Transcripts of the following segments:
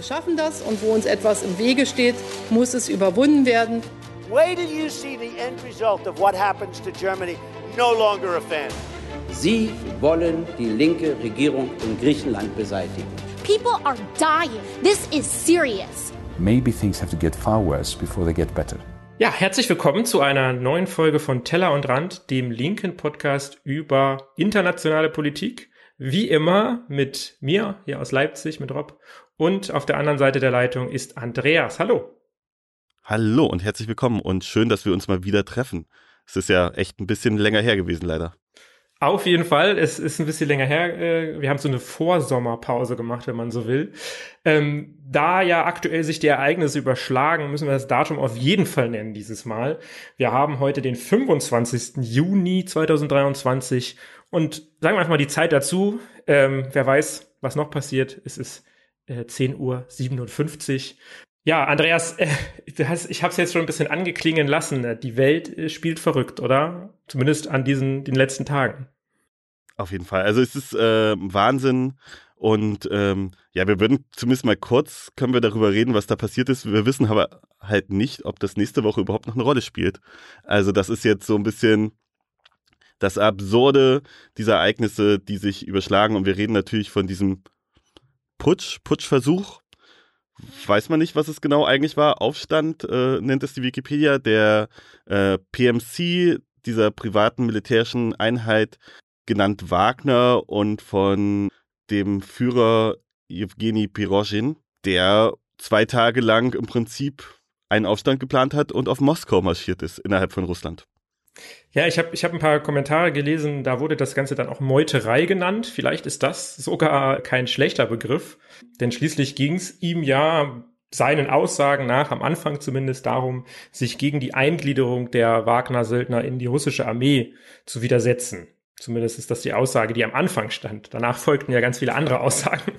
Wir schaffen das und wo uns etwas im Wege steht, muss es überwunden werden. Wait till you see the end result of what happens to Germany. No longer a fan. Sie wollen die linke Regierung in Griechenland beseitigen. People are dying. This is serious. Maybe things have to get far worse before they get better. Ja, herzlich willkommen zu einer neuen Folge von Teller und Rand, dem linken Podcast über internationale Politik. Wie immer mit mir hier aus Leipzig, mit Rob. Und auf der anderen Seite der Leitung ist Andreas. Hallo. Hallo und herzlich willkommen und schön, dass wir uns mal wieder treffen. Es ist ja echt ein bisschen länger her gewesen, leider. Auf jeden Fall, es ist ein bisschen länger her. äh, Wir haben so eine Vorsommerpause gemacht, wenn man so will. Ähm, da ja aktuell sich die Ereignisse überschlagen, müssen wir das Datum auf jeden Fall nennen dieses Mal. Wir haben heute den 25. Juni 2023 und sagen wir einfach mal die Zeit dazu. Ähm, wer weiß, was noch passiert. Es ist äh, 10 Uhr 57. Ja, Andreas, äh, ich habe es jetzt schon ein bisschen angeklingen lassen. Die Welt äh, spielt verrückt, oder? Zumindest an diesen den letzten Tagen. Auf jeden Fall. Also es ist äh, Wahnsinn. Und ähm, ja, wir würden zumindest mal kurz, können wir darüber reden, was da passiert ist. Wir wissen aber halt nicht, ob das nächste Woche überhaupt noch eine Rolle spielt. Also das ist jetzt so ein bisschen das Absurde dieser Ereignisse, die sich überschlagen. Und wir reden natürlich von diesem Putsch, Putschversuch. Weiß man nicht, was es genau eigentlich war. Aufstand äh, nennt es die Wikipedia. Der äh, PMC dieser privaten militärischen Einheit genannt Wagner und von dem Führer Evgeny Pirozhin, der zwei Tage lang im Prinzip einen Aufstand geplant hat und auf Moskau marschiert ist innerhalb von Russland. Ja, ich habe ich hab ein paar Kommentare gelesen, da wurde das Ganze dann auch Meuterei genannt. Vielleicht ist das sogar kein schlechter Begriff, denn schließlich ging es ihm ja seinen Aussagen nach, am Anfang zumindest, darum, sich gegen die Eingliederung der Wagner-Söldner in die russische Armee zu widersetzen. Zumindest ist das die Aussage, die am Anfang stand. Danach folgten ja ganz viele andere Aussagen.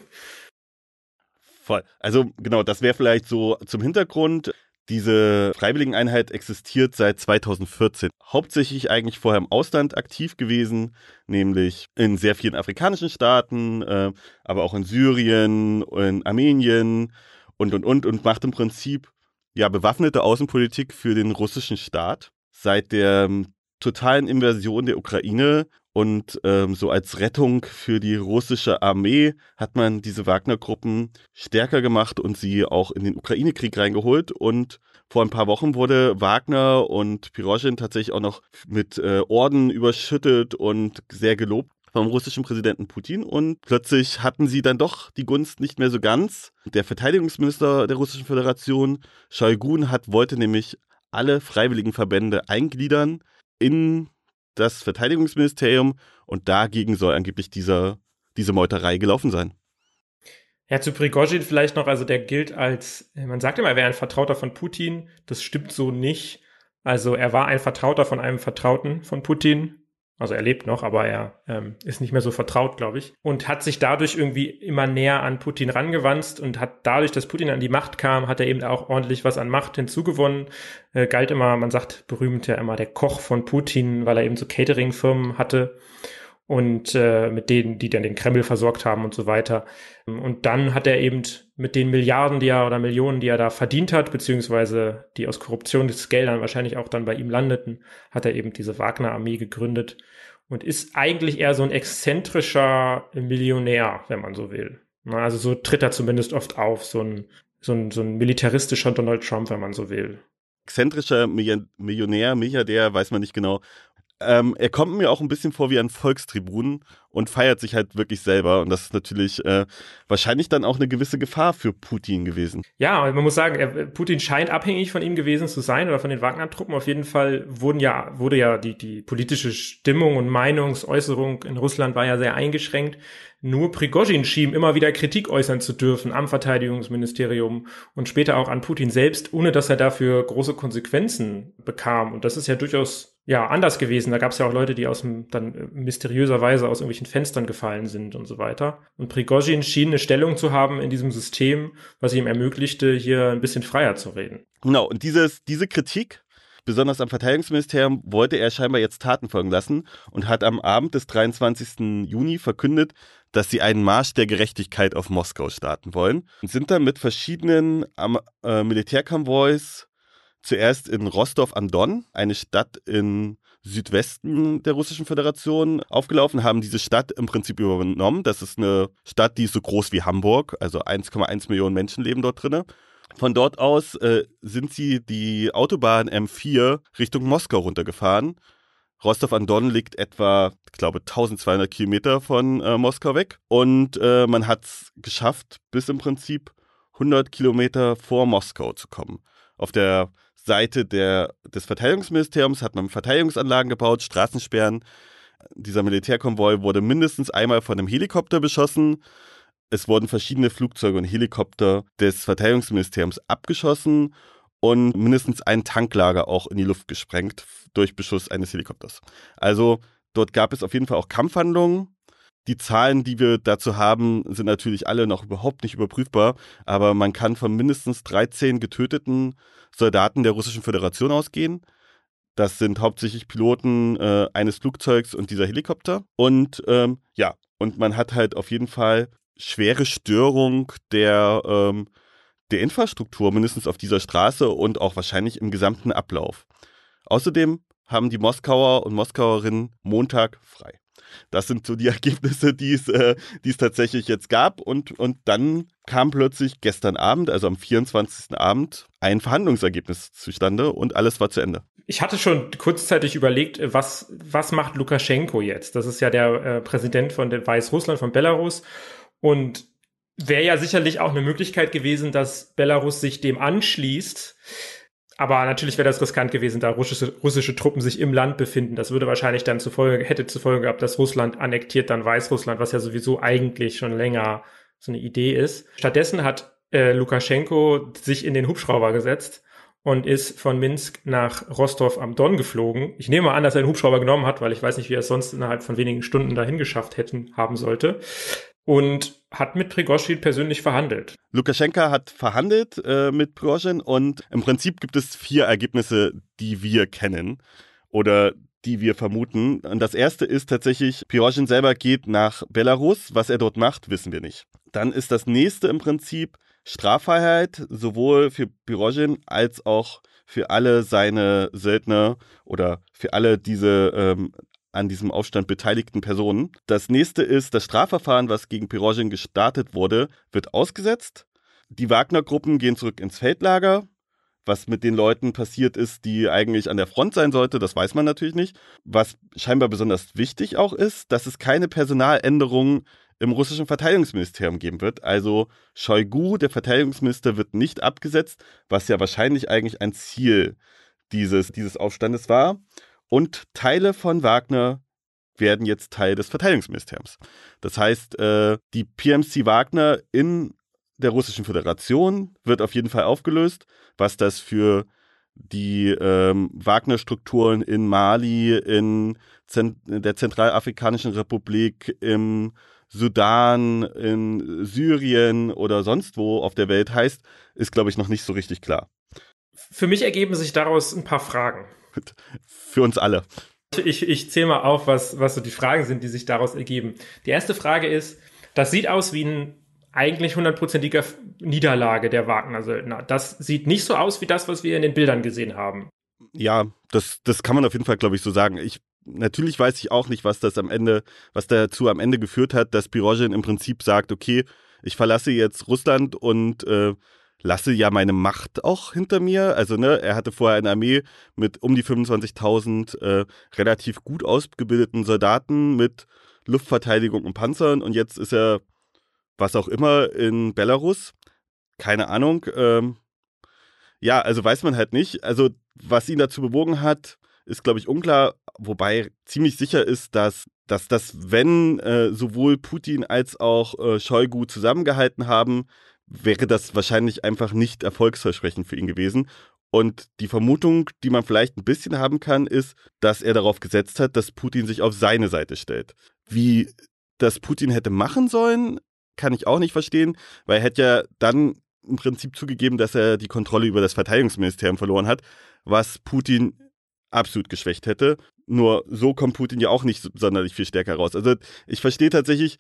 Voll. Also genau, das wäre vielleicht so zum Hintergrund. Diese Freiwilligeneinheit existiert seit 2014. Hauptsächlich eigentlich vorher im Ausland aktiv gewesen, nämlich in sehr vielen afrikanischen Staaten, äh, aber auch in Syrien, in Armenien und und und und macht im Prinzip ja bewaffnete Außenpolitik für den russischen Staat. Seit der ähm, totalen Invasion der Ukraine und ähm, so als Rettung für die russische Armee hat man diese Wagner-Gruppen stärker gemacht und sie auch in den Ukraine-Krieg reingeholt. Und vor ein paar Wochen wurde Wagner und Pirozhin tatsächlich auch noch mit äh, Orden überschüttet und sehr gelobt vom russischen Präsidenten Putin. Und plötzlich hatten sie dann doch die Gunst nicht mehr so ganz. Der Verteidigungsminister der Russischen Föderation, Shoigu, hat, wollte nämlich alle freiwilligen Verbände eingliedern in das Verteidigungsministerium und dagegen soll angeblich dieser, diese Meuterei gelaufen sein. Ja, zu Prigozhin vielleicht noch, also der gilt als, man sagt immer, er wäre ein Vertrauter von Putin. Das stimmt so nicht. Also er war ein Vertrauter von einem Vertrauten von Putin. Also er lebt noch, aber er ähm, ist nicht mehr so vertraut, glaube ich. Und hat sich dadurch irgendwie immer näher an Putin rangewanzt und hat dadurch, dass Putin an die Macht kam, hat er eben auch ordentlich was an Macht hinzugewonnen. Äh, galt immer, man sagt berühmt ja immer der Koch von Putin, weil er eben so Catering-Firmen hatte und äh, mit denen, die dann den Kreml versorgt haben und so weiter. Und dann hat er eben mit den Milliarden, die er oder Millionen, die er da verdient hat, beziehungsweise die aus Korruptionsgeldern wahrscheinlich auch dann bei ihm landeten, hat er eben diese Wagner-Armee gegründet und ist eigentlich eher so ein exzentrischer Millionär, wenn man so will. Also so tritt er zumindest oft auf, so ein, so ein, so ein militaristischer Donald Trump, wenn man so will. Exzentrischer Millionär, Milliardär, weiß man nicht genau. Ähm, er kommt mir auch ein bisschen vor wie ein Volkstribun und feiert sich halt wirklich selber. Und das ist natürlich äh, wahrscheinlich dann auch eine gewisse Gefahr für Putin gewesen. Ja, man muss sagen, er, Putin scheint abhängig von ihm gewesen zu sein oder von den Wagner-Truppen. Auf jeden Fall wurden ja, wurde ja die, die politische Stimmung und Meinungsäußerung in Russland war ja sehr eingeschränkt. Nur Prigozhin schien immer wieder Kritik äußern zu dürfen am Verteidigungsministerium und später auch an Putin selbst, ohne dass er dafür große Konsequenzen bekam. Und das ist ja durchaus ja anders gewesen. Da gab es ja auch Leute, die aus dem dann mysteriöserweise aus irgendwelchen Fenstern gefallen sind und so weiter. Und Prigozhin schien eine Stellung zu haben in diesem System, was ihm ermöglichte, hier ein bisschen freier zu reden. Genau, und dieses, diese Kritik, besonders am Verteidigungsministerium wollte er scheinbar jetzt Taten folgen lassen und hat am Abend des 23. Juni verkündet, dass sie einen Marsch der Gerechtigkeit auf Moskau starten wollen und sind dann mit verschiedenen äh, Militärkonvois zuerst in Rostov am Don, eine Stadt in Südwesten der Russischen Föderation aufgelaufen, haben diese Stadt im Prinzip übernommen. Das ist eine Stadt, die ist so groß wie Hamburg, also 1,1 Millionen Menschen leben dort drin. Von dort aus äh, sind sie die Autobahn M4 Richtung Moskau runtergefahren. Rostov-on-Don liegt etwa, ich glaube, 1200 Kilometer von äh, Moskau weg. Und äh, man hat es geschafft, bis im Prinzip 100 Kilometer vor Moskau zu kommen. Auf der Seite der, des Verteidigungsministeriums hat man Verteidigungsanlagen gebaut, Straßensperren. Dieser Militärkonvoi wurde mindestens einmal von einem Helikopter beschossen. Es wurden verschiedene Flugzeuge und Helikopter des Verteidigungsministeriums abgeschossen und mindestens ein Tanklager auch in die Luft gesprengt durch Beschuss eines Helikopters. Also dort gab es auf jeden Fall auch Kampfhandlungen. Die Zahlen, die wir dazu haben, sind natürlich alle noch überhaupt nicht überprüfbar, aber man kann von mindestens 13 getöteten Soldaten der Russischen Föderation ausgehen. Das sind hauptsächlich Piloten äh, eines Flugzeugs und dieser Helikopter. Und ähm, ja, und man hat halt auf jeden Fall schwere Störung der, ähm, der Infrastruktur, mindestens auf dieser Straße und auch wahrscheinlich im gesamten Ablauf. Außerdem haben die Moskauer und Moskauerinnen Montag frei. Das sind so die Ergebnisse, die es, äh, die es tatsächlich jetzt gab. Und, und dann kam plötzlich gestern Abend, also am 24. Abend, ein Verhandlungsergebnis zustande und alles war zu Ende. Ich hatte schon kurzzeitig überlegt, was, was macht Lukaschenko jetzt? Das ist ja der äh, Präsident von Weißrussland, von Belarus. Und wäre ja sicherlich auch eine Möglichkeit gewesen, dass Belarus sich dem anschließt. Aber natürlich wäre das riskant gewesen, da russische, russische Truppen sich im Land befinden. Das würde wahrscheinlich dann zur Folge, hätte zur Folge gehabt, dass Russland annektiert dann Weißrussland, was ja sowieso eigentlich schon länger so eine Idee ist. Stattdessen hat äh, Lukaschenko sich in den Hubschrauber gesetzt und ist von Minsk nach Rostov am Don geflogen. Ich nehme an, dass er einen Hubschrauber genommen hat, weil ich weiß nicht, wie er es sonst innerhalb von wenigen Stunden dahin geschafft hätten haben sollte und hat mit Prigozhin persönlich verhandelt. Lukaschenka hat verhandelt äh, mit Prigozhin und im Prinzip gibt es vier Ergebnisse, die wir kennen oder die wir vermuten. Und das erste ist tatsächlich, Prigozhin selber geht nach Belarus. Was er dort macht, wissen wir nicht. Dann ist das nächste im Prinzip Straffreiheit, sowohl für Prigozhin als auch für alle seine Söldner oder für alle diese ähm, an diesem Aufstand beteiligten Personen. Das nächste ist, das Strafverfahren, was gegen Pirogin gestartet wurde, wird ausgesetzt. Die Wagner-Gruppen gehen zurück ins Feldlager. Was mit den Leuten passiert ist, die eigentlich an der Front sein sollte, das weiß man natürlich nicht. Was scheinbar besonders wichtig auch ist, dass es keine Personaländerungen im russischen Verteidigungsministerium geben wird. Also Shoigu, der Verteidigungsminister, wird nicht abgesetzt, was ja wahrscheinlich eigentlich ein Ziel dieses, dieses Aufstandes war. Und Teile von Wagner werden jetzt Teil des Verteidigungsministeriums. Das heißt, äh, die PMC Wagner in der Russischen Föderation wird auf jeden Fall aufgelöst. Was das für die ähm, Wagner-Strukturen in Mali, in Zent der Zentralafrikanischen Republik, im Sudan, in Syrien oder sonst wo auf der Welt heißt, ist, glaube ich, noch nicht so richtig klar. Für mich ergeben sich daraus ein paar Fragen. Für uns alle. Ich, ich zähle mal auf, was, was so die Fragen sind, die sich daraus ergeben. Die erste Frage ist, das sieht aus wie ein eigentlich hundertprozentiger Niederlage der Wagner-Söldner. Das sieht nicht so aus wie das, was wir in den Bildern gesehen haben. Ja, das, das kann man auf jeden Fall, glaube ich, so sagen. Ich, natürlich weiß ich auch nicht, was das am Ende, was dazu am Ende geführt hat, dass Pirogin im Prinzip sagt, okay, ich verlasse jetzt Russland und äh, lasse ja meine Macht auch hinter mir. Also, ne, er hatte vorher eine Armee mit um die 25.000 äh, relativ gut ausgebildeten Soldaten mit Luftverteidigung und Panzern und jetzt ist er, was auch immer, in Belarus. Keine Ahnung. Ähm, ja, also weiß man halt nicht. Also, was ihn dazu bewogen hat, ist, glaube ich, unklar, wobei ziemlich sicher ist, dass, dass das, wenn äh, sowohl Putin als auch äh, Shoigu zusammengehalten haben, wäre das wahrscheinlich einfach nicht erfolgsversprechend für ihn gewesen. Und die Vermutung, die man vielleicht ein bisschen haben kann, ist, dass er darauf gesetzt hat, dass Putin sich auf seine Seite stellt. Wie das Putin hätte machen sollen, kann ich auch nicht verstehen, weil er hätte ja dann im Prinzip zugegeben, dass er die Kontrolle über das Verteidigungsministerium verloren hat. was Putin absolut geschwächt hätte. Nur so kommt Putin ja auch nicht sonderlich viel stärker raus. Also ich verstehe tatsächlich,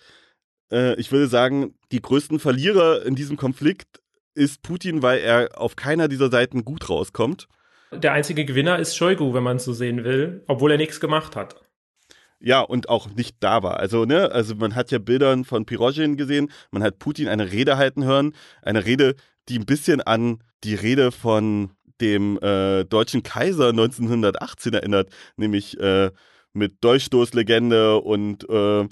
äh, ich würde sagen, die größten Verlierer in diesem Konflikt ist Putin, weil er auf keiner dieser Seiten gut rauskommt. Der einzige Gewinner ist Shoigu, wenn man es so sehen will, obwohl er nichts gemacht hat. Ja, und auch nicht da war. Also, ne, also man hat ja Bildern von Pirozhin gesehen, man hat Putin eine Rede halten hören, eine Rede, die ein bisschen an die Rede von dem äh, deutschen Kaiser 1918 erinnert, nämlich äh, mit Dolchstoßlegende und äh,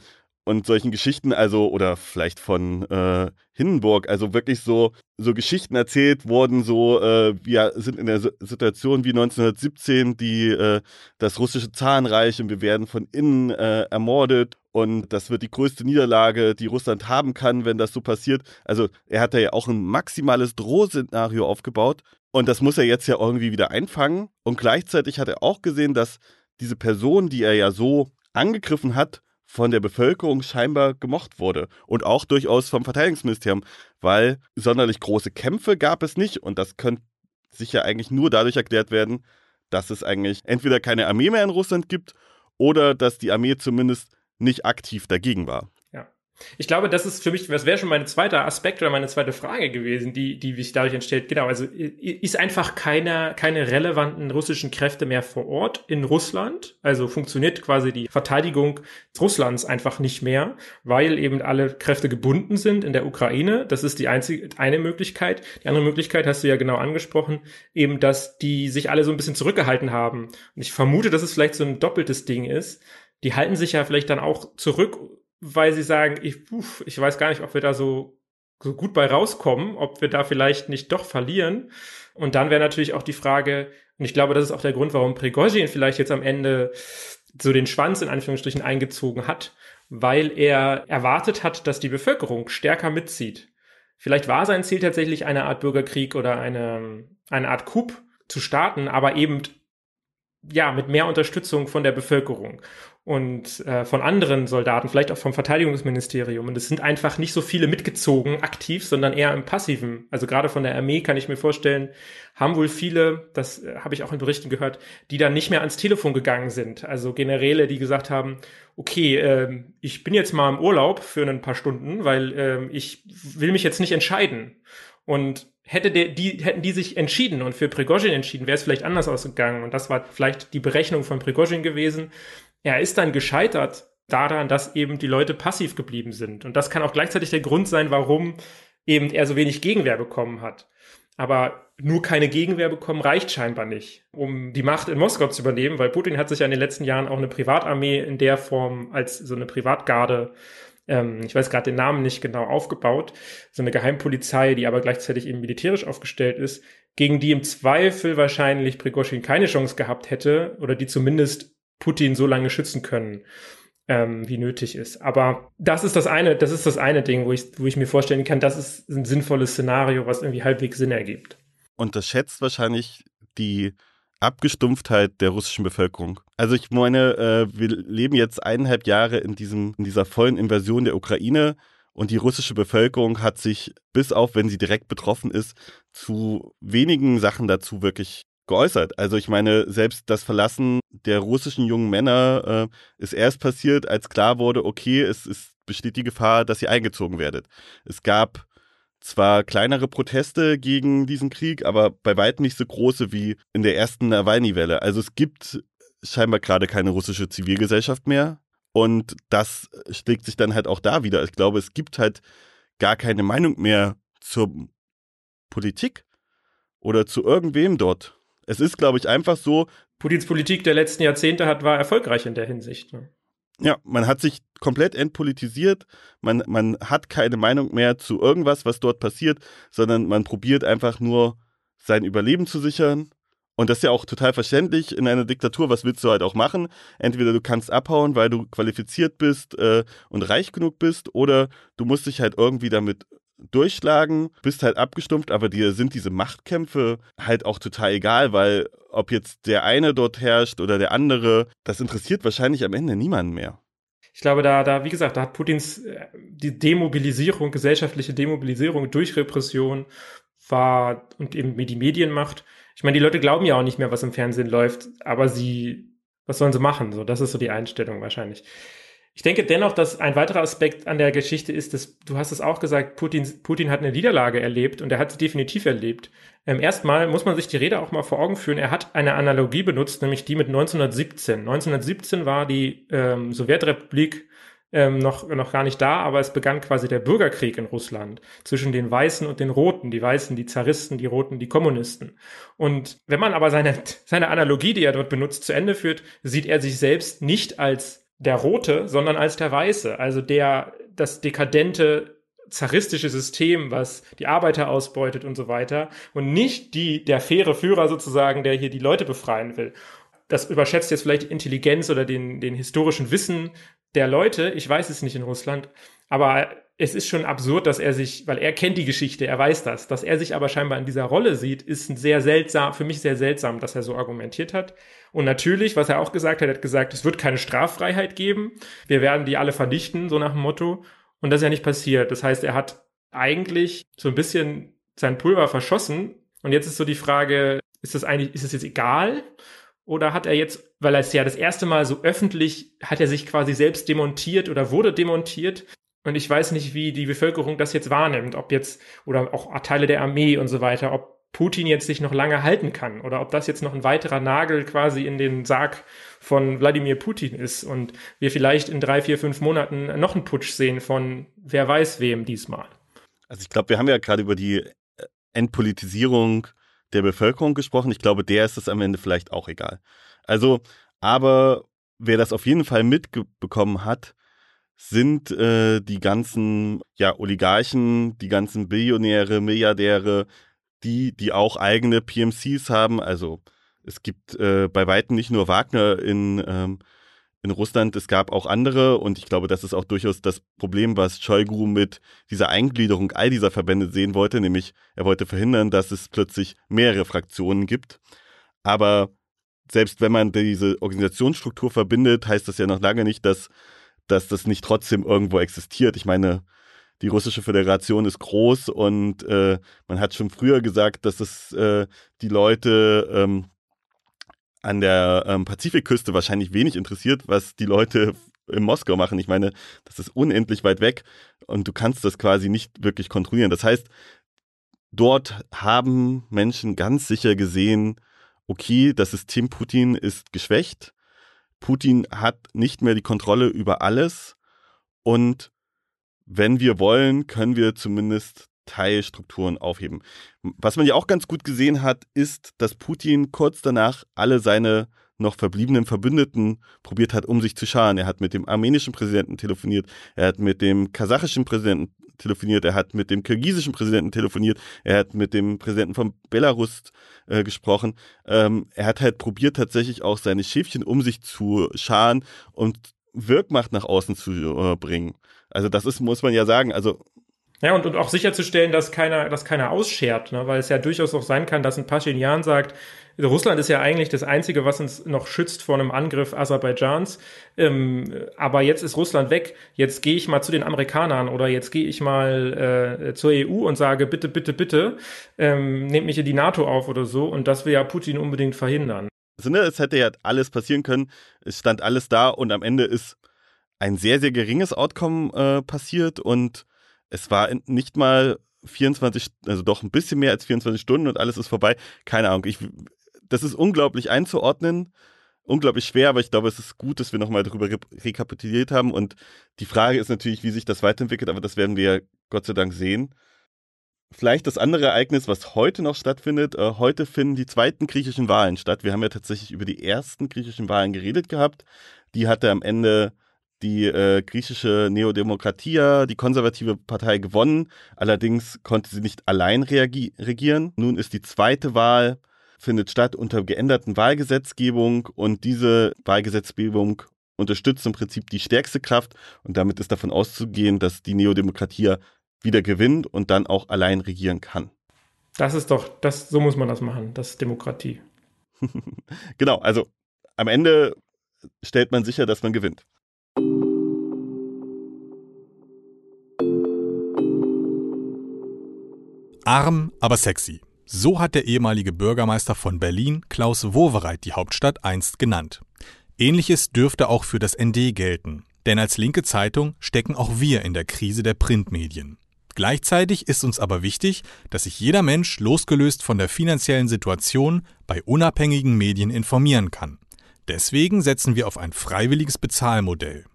und solchen Geschichten, also, oder vielleicht von äh, Hindenburg, also wirklich so, so Geschichten erzählt wurden, so, äh, wir sind in der Situation wie 1917, die, äh, das russische Zarenreich und wir werden von innen äh, ermordet und das wird die größte Niederlage, die Russland haben kann, wenn das so passiert. Also, er hat da ja auch ein maximales Drohszenario aufgebaut und das muss er jetzt ja irgendwie wieder einfangen und gleichzeitig hat er auch gesehen, dass diese Person, die er ja so angegriffen hat, von der Bevölkerung scheinbar gemocht wurde und auch durchaus vom Verteidigungsministerium, weil sonderlich große Kämpfe gab es nicht und das könnte sicher eigentlich nur dadurch erklärt werden, dass es eigentlich entweder keine Armee mehr in Russland gibt oder dass die Armee zumindest nicht aktiv dagegen war. Ich glaube, das ist für mich, das wäre schon mein zweiter Aspekt oder meine zweite Frage gewesen, die, die sich dadurch entstellt. Genau, also ist einfach keine, keine relevanten russischen Kräfte mehr vor Ort in Russland. Also funktioniert quasi die Verteidigung Russlands einfach nicht mehr, weil eben alle Kräfte gebunden sind in der Ukraine. Das ist die einzige, eine Möglichkeit. Die andere Möglichkeit hast du ja genau angesprochen, eben, dass die sich alle so ein bisschen zurückgehalten haben. Und ich vermute, dass es vielleicht so ein doppeltes Ding ist. Die halten sich ja vielleicht dann auch zurück weil sie sagen, ich, uff, ich weiß gar nicht, ob wir da so, so gut bei rauskommen, ob wir da vielleicht nicht doch verlieren. Und dann wäre natürlich auch die Frage, und ich glaube, das ist auch der Grund, warum Prigozhin vielleicht jetzt am Ende so den Schwanz in Anführungsstrichen eingezogen hat, weil er erwartet hat, dass die Bevölkerung stärker mitzieht. Vielleicht war sein Ziel tatsächlich eine Art Bürgerkrieg oder eine, eine Art Coup zu starten, aber eben ja, mit mehr Unterstützung von der Bevölkerung und äh, von anderen Soldaten, vielleicht auch vom Verteidigungsministerium. Und es sind einfach nicht so viele mitgezogen, aktiv, sondern eher im Passiven. Also gerade von der Armee kann ich mir vorstellen, haben wohl viele, das äh, habe ich auch in Berichten gehört, die dann nicht mehr ans Telefon gegangen sind. Also Generäle, die gesagt haben, okay, äh, ich bin jetzt mal im Urlaub für ein paar Stunden, weil äh, ich will mich jetzt nicht entscheiden. Und hätte der, die, hätten die sich entschieden und für Prigozhin entschieden, wäre es vielleicht anders ausgegangen. Und das war vielleicht die Berechnung von Prigozhin gewesen er ist dann gescheitert daran, dass eben die Leute passiv geblieben sind. Und das kann auch gleichzeitig der Grund sein, warum eben er so wenig Gegenwehr bekommen hat. Aber nur keine Gegenwehr bekommen reicht scheinbar nicht, um die Macht in Moskau zu übernehmen, weil Putin hat sich ja in den letzten Jahren auch eine Privatarmee in der Form als so eine Privatgarde, ähm, ich weiß gerade den Namen nicht genau, aufgebaut. So eine Geheimpolizei, die aber gleichzeitig eben militärisch aufgestellt ist, gegen die im Zweifel wahrscheinlich Prigozhin keine Chance gehabt hätte oder die zumindest Putin so lange schützen können, ähm, wie nötig ist. Aber das ist das eine, das ist das eine Ding, wo ich, wo ich mir vorstellen kann, das ist ein sinnvolles Szenario, was irgendwie halbwegs Sinn ergibt. Und das schätzt wahrscheinlich die Abgestumpftheit der russischen Bevölkerung. Also ich meine, äh, wir leben jetzt eineinhalb Jahre in diesem, in dieser vollen Invasion der Ukraine und die russische Bevölkerung hat sich, bis auf wenn sie direkt betroffen ist, zu wenigen Sachen dazu wirklich geäußert. Also ich meine, selbst das Verlassen der russischen jungen Männer äh, ist erst passiert, als klar wurde, okay, es, es besteht die Gefahr, dass ihr eingezogen werdet. Es gab zwar kleinere Proteste gegen diesen Krieg, aber bei weitem nicht so große wie in der ersten Nawalny-Welle. Also es gibt scheinbar gerade keine russische Zivilgesellschaft mehr. Und das schlägt sich dann halt auch da wieder. Ich glaube, es gibt halt gar keine Meinung mehr zur Politik oder zu irgendwem dort. Es ist, glaube ich, einfach so. Putins Politik der letzten Jahrzehnte hat, war erfolgreich in der Hinsicht. Ne? Ja, man hat sich komplett entpolitisiert, man, man hat keine Meinung mehr zu irgendwas, was dort passiert, sondern man probiert einfach nur sein Überleben zu sichern. Und das ist ja auch total verständlich in einer Diktatur, was willst du halt auch machen? Entweder du kannst abhauen, weil du qualifiziert bist äh, und reich genug bist, oder du musst dich halt irgendwie damit durchschlagen, bist halt abgestumpft, aber dir sind diese Machtkämpfe halt auch total egal, weil ob jetzt der eine dort herrscht oder der andere, das interessiert wahrscheinlich am Ende niemanden mehr. Ich glaube, da, da, wie gesagt, da hat Putins äh, die Demobilisierung, gesellschaftliche Demobilisierung durch Repression war und eben die Medienmacht. Ich meine, die Leute glauben ja auch nicht mehr, was im Fernsehen läuft, aber sie, was sollen sie machen? So, das ist so die Einstellung wahrscheinlich. Ich denke dennoch, dass ein weiterer Aspekt an der Geschichte ist, dass du hast es auch gesagt, Putin, Putin hat eine Niederlage erlebt und er hat sie definitiv erlebt. Ähm, erstmal muss man sich die Rede auch mal vor Augen führen. Er hat eine Analogie benutzt, nämlich die mit 1917. 1917 war die ähm, Sowjetrepublik ähm, noch, noch gar nicht da, aber es begann quasi der Bürgerkrieg in Russland zwischen den Weißen und den Roten. Die Weißen, die Zaristen, die Roten, die Kommunisten. Und wenn man aber seine, seine Analogie, die er dort benutzt, zu Ende führt, sieht er sich selbst nicht als der Rote, sondern als der Weiße. Also der, das dekadente zaristische System, was die Arbeiter ausbeutet und so weiter. Und nicht die, der faire Führer sozusagen, der hier die Leute befreien will. Das überschätzt jetzt vielleicht die Intelligenz oder den, den historischen Wissen der Leute. Ich weiß es nicht in Russland. Aber es ist schon absurd, dass er sich, weil er kennt die Geschichte, er weiß das, dass er sich aber scheinbar in dieser Rolle sieht, ist sehr seltsam, für mich sehr seltsam, dass er so argumentiert hat. Und natürlich, was er auch gesagt hat, er hat gesagt, es wird keine Straffreiheit geben. Wir werden die alle vernichten, so nach dem Motto. Und das ist ja nicht passiert. Das heißt, er hat eigentlich so ein bisschen sein Pulver verschossen. Und jetzt ist so die Frage, ist das eigentlich, ist es jetzt egal? Oder hat er jetzt, weil er es ja das erste Mal so öffentlich, hat er sich quasi selbst demontiert oder wurde demontiert? Und ich weiß nicht, wie die Bevölkerung das jetzt wahrnimmt, ob jetzt, oder auch Teile der Armee und so weiter, ob Putin jetzt sich noch lange halten kann oder ob das jetzt noch ein weiterer Nagel quasi in den Sarg von Wladimir Putin ist und wir vielleicht in drei, vier, fünf Monaten noch einen Putsch sehen von wer weiß wem diesmal. Also ich glaube, wir haben ja gerade über die äh, Entpolitisierung der Bevölkerung gesprochen. Ich glaube, der ist es am Ende vielleicht auch egal. Also, aber wer das auf jeden Fall mitbekommen hat, sind äh, die ganzen ja, Oligarchen, die ganzen Billionäre, Milliardäre, die, die auch eigene PMCs haben. Also es gibt äh, bei weitem nicht nur Wagner in, ähm, in Russland, es gab auch andere und ich glaube, das ist auch durchaus das Problem, was Shoigu mit dieser Eingliederung all dieser Verbände sehen wollte, nämlich er wollte verhindern, dass es plötzlich mehrere Fraktionen gibt. Aber selbst wenn man diese Organisationsstruktur verbindet, heißt das ja noch lange nicht, dass, dass das nicht trotzdem irgendwo existiert. Ich meine, die russische Föderation ist groß und äh, man hat schon früher gesagt, dass es äh, die Leute ähm, an der ähm, Pazifikküste wahrscheinlich wenig interessiert, was die Leute in Moskau machen. Ich meine, das ist unendlich weit weg und du kannst das quasi nicht wirklich kontrollieren. Das heißt, dort haben Menschen ganz sicher gesehen, okay, das System Putin ist geschwächt. Putin hat nicht mehr die Kontrolle über alles und wenn wir wollen, können wir zumindest Teilstrukturen aufheben. Was man ja auch ganz gut gesehen hat, ist, dass Putin kurz danach alle seine noch verbliebenen Verbündeten probiert hat, um sich zu scharen. Er hat mit dem armenischen Präsidenten telefoniert, er hat mit dem kasachischen Präsidenten telefoniert, er hat mit dem kirgisischen Präsidenten telefoniert, er hat mit dem Präsidenten von Belarus äh, gesprochen. Ähm, er hat halt probiert, tatsächlich auch seine Schäfchen um sich zu scharen und Wirkmacht nach außen zu äh, bringen. Also das ist, muss man ja sagen, also ja, und, und auch sicherzustellen, dass keiner, dass keiner ausschert, ne? weil es ja durchaus auch sein kann, dass ein Pashinyan sagt, Russland ist ja eigentlich das Einzige, was uns noch schützt vor einem Angriff Aserbaidschans. Ähm, aber jetzt ist Russland weg. Jetzt gehe ich mal zu den Amerikanern oder jetzt gehe ich mal äh, zur EU und sage, bitte, bitte, bitte, ähm, nehmt mich in die NATO auf oder so. Und das will ja Putin unbedingt verhindern. Also, ne, es hätte ja alles passieren können. Es stand alles da und am Ende ist ein sehr, sehr geringes Outcome äh, passiert und es war nicht mal 24, also doch ein bisschen mehr als 24 Stunden und alles ist vorbei. Keine Ahnung. Ich, das ist unglaublich einzuordnen, unglaublich schwer, aber ich glaube, es ist gut, dass wir nochmal darüber re rekapituliert haben. Und die Frage ist natürlich, wie sich das weiterentwickelt, aber das werden wir Gott sei Dank sehen. Vielleicht das andere Ereignis, was heute noch stattfindet. Äh, heute finden die zweiten griechischen Wahlen statt. Wir haben ja tatsächlich über die ersten griechischen Wahlen geredet gehabt. Die hatte am Ende die äh, griechische Neodemokratia, die konservative Partei, gewonnen. Allerdings konnte sie nicht allein regieren. Nun ist die zweite Wahl, findet statt unter geänderten Wahlgesetzgebung und diese Wahlgesetzgebung unterstützt im Prinzip die stärkste Kraft und damit ist davon auszugehen, dass die Neodemokratie wieder gewinnt und dann auch allein regieren kann. Das ist doch, das, so muss man das machen, das ist Demokratie. genau, also am Ende stellt man sicher, dass man gewinnt. Arm, aber sexy. So hat der ehemalige Bürgermeister von Berlin, Klaus Wowereit, die Hauptstadt einst genannt. Ähnliches dürfte auch für das ND gelten. Denn als linke Zeitung stecken auch wir in der Krise der Printmedien. Gleichzeitig ist uns aber wichtig, dass sich jeder Mensch losgelöst von der finanziellen Situation bei unabhängigen Medien informieren kann. Deswegen setzen wir auf ein freiwilliges Bezahlmodell.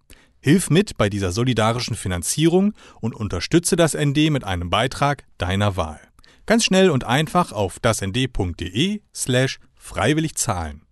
Hilf mit bei dieser solidarischen Finanzierung und unterstütze das ND mit einem Beitrag deiner Wahl. Ganz schnell und einfach auf dasnd.de slash freiwillig zahlen.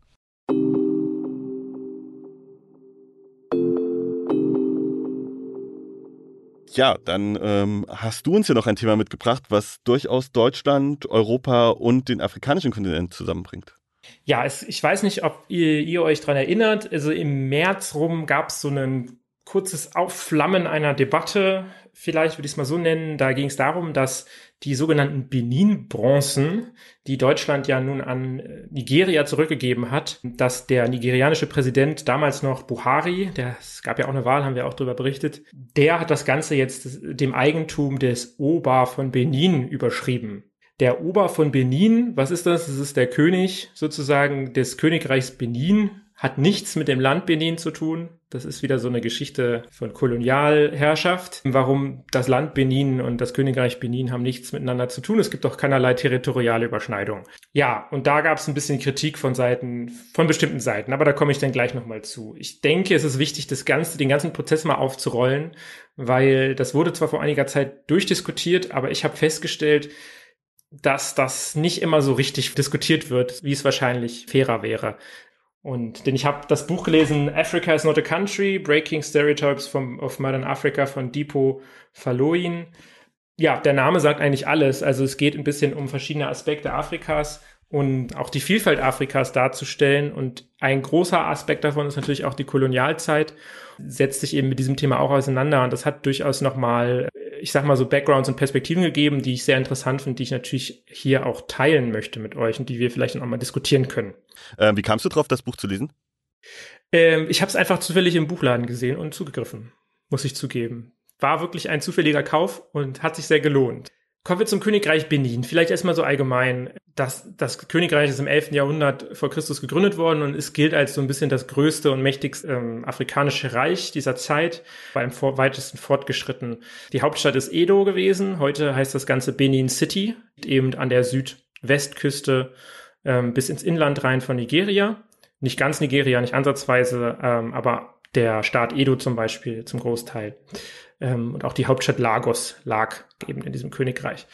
Ja, dann ähm, hast du uns ja noch ein Thema mitgebracht, was durchaus Deutschland, Europa und den afrikanischen Kontinent zusammenbringt. Ja, es, ich weiß nicht, ob ihr, ihr euch daran erinnert. Also im März rum gab es so ein kurzes Aufflammen einer Debatte, vielleicht würde ich es mal so nennen. Da ging es darum, dass die sogenannten Benin-Bronzen, die Deutschland ja nun an äh, Nigeria zurückgegeben hat, dass der nigerianische Präsident damals noch Buhari, der, es gab ja auch eine Wahl, haben wir auch darüber berichtet, der hat das Ganze jetzt dem Eigentum des Oba von Benin überschrieben. Der Ober von Benin, was ist das? Das ist der König sozusagen des Königreichs Benin, hat nichts mit dem Land Benin zu tun. Das ist wieder so eine Geschichte von Kolonialherrschaft. Warum das Land Benin und das Königreich Benin haben nichts miteinander zu tun. Es gibt auch keinerlei territoriale Überschneidung. Ja, und da gab es ein bisschen Kritik von Seiten, von bestimmten Seiten, aber da komme ich dann gleich nochmal zu. Ich denke, es ist wichtig, das Ganze, den ganzen Prozess mal aufzurollen, weil das wurde zwar vor einiger Zeit durchdiskutiert, aber ich habe festgestellt, dass das nicht immer so richtig diskutiert wird, wie es wahrscheinlich fairer wäre. Und denn ich habe das Buch gelesen, Africa is not a Country, Breaking Stereotypes from, of Modern Africa von Dipo Faloin. Ja, der Name sagt eigentlich alles. Also es geht ein bisschen um verschiedene Aspekte Afrikas und auch die Vielfalt Afrikas darzustellen. Und ein großer Aspekt davon ist natürlich auch die Kolonialzeit, setzt sich eben mit diesem Thema auch auseinander. Und das hat durchaus nochmal ich sag mal so Backgrounds und Perspektiven gegeben, die ich sehr interessant finde, die ich natürlich hier auch teilen möchte mit euch und die wir vielleicht noch mal diskutieren können. Ähm, wie kamst du drauf, das Buch zu lesen? Ähm, ich habe es einfach zufällig im Buchladen gesehen und zugegriffen, muss ich zugeben. War wirklich ein zufälliger Kauf und hat sich sehr gelohnt. Kommen wir zum Königreich Benin. Vielleicht erstmal so allgemein. Das, das Königreich ist im 11. Jahrhundert vor Christus gegründet worden und es gilt als so ein bisschen das größte und mächtigste ähm, afrikanische Reich dieser Zeit, war im vor, weitesten fortgeschritten. Die Hauptstadt ist Edo gewesen. Heute heißt das Ganze Benin City, eben an der Südwestküste ähm, bis ins Inland rein von Nigeria. Nicht ganz Nigeria, nicht ansatzweise, ähm, aber der Staat Edo zum Beispiel zum Großteil ähm, und auch die Hauptstadt Lagos lag eben in diesem Königreich.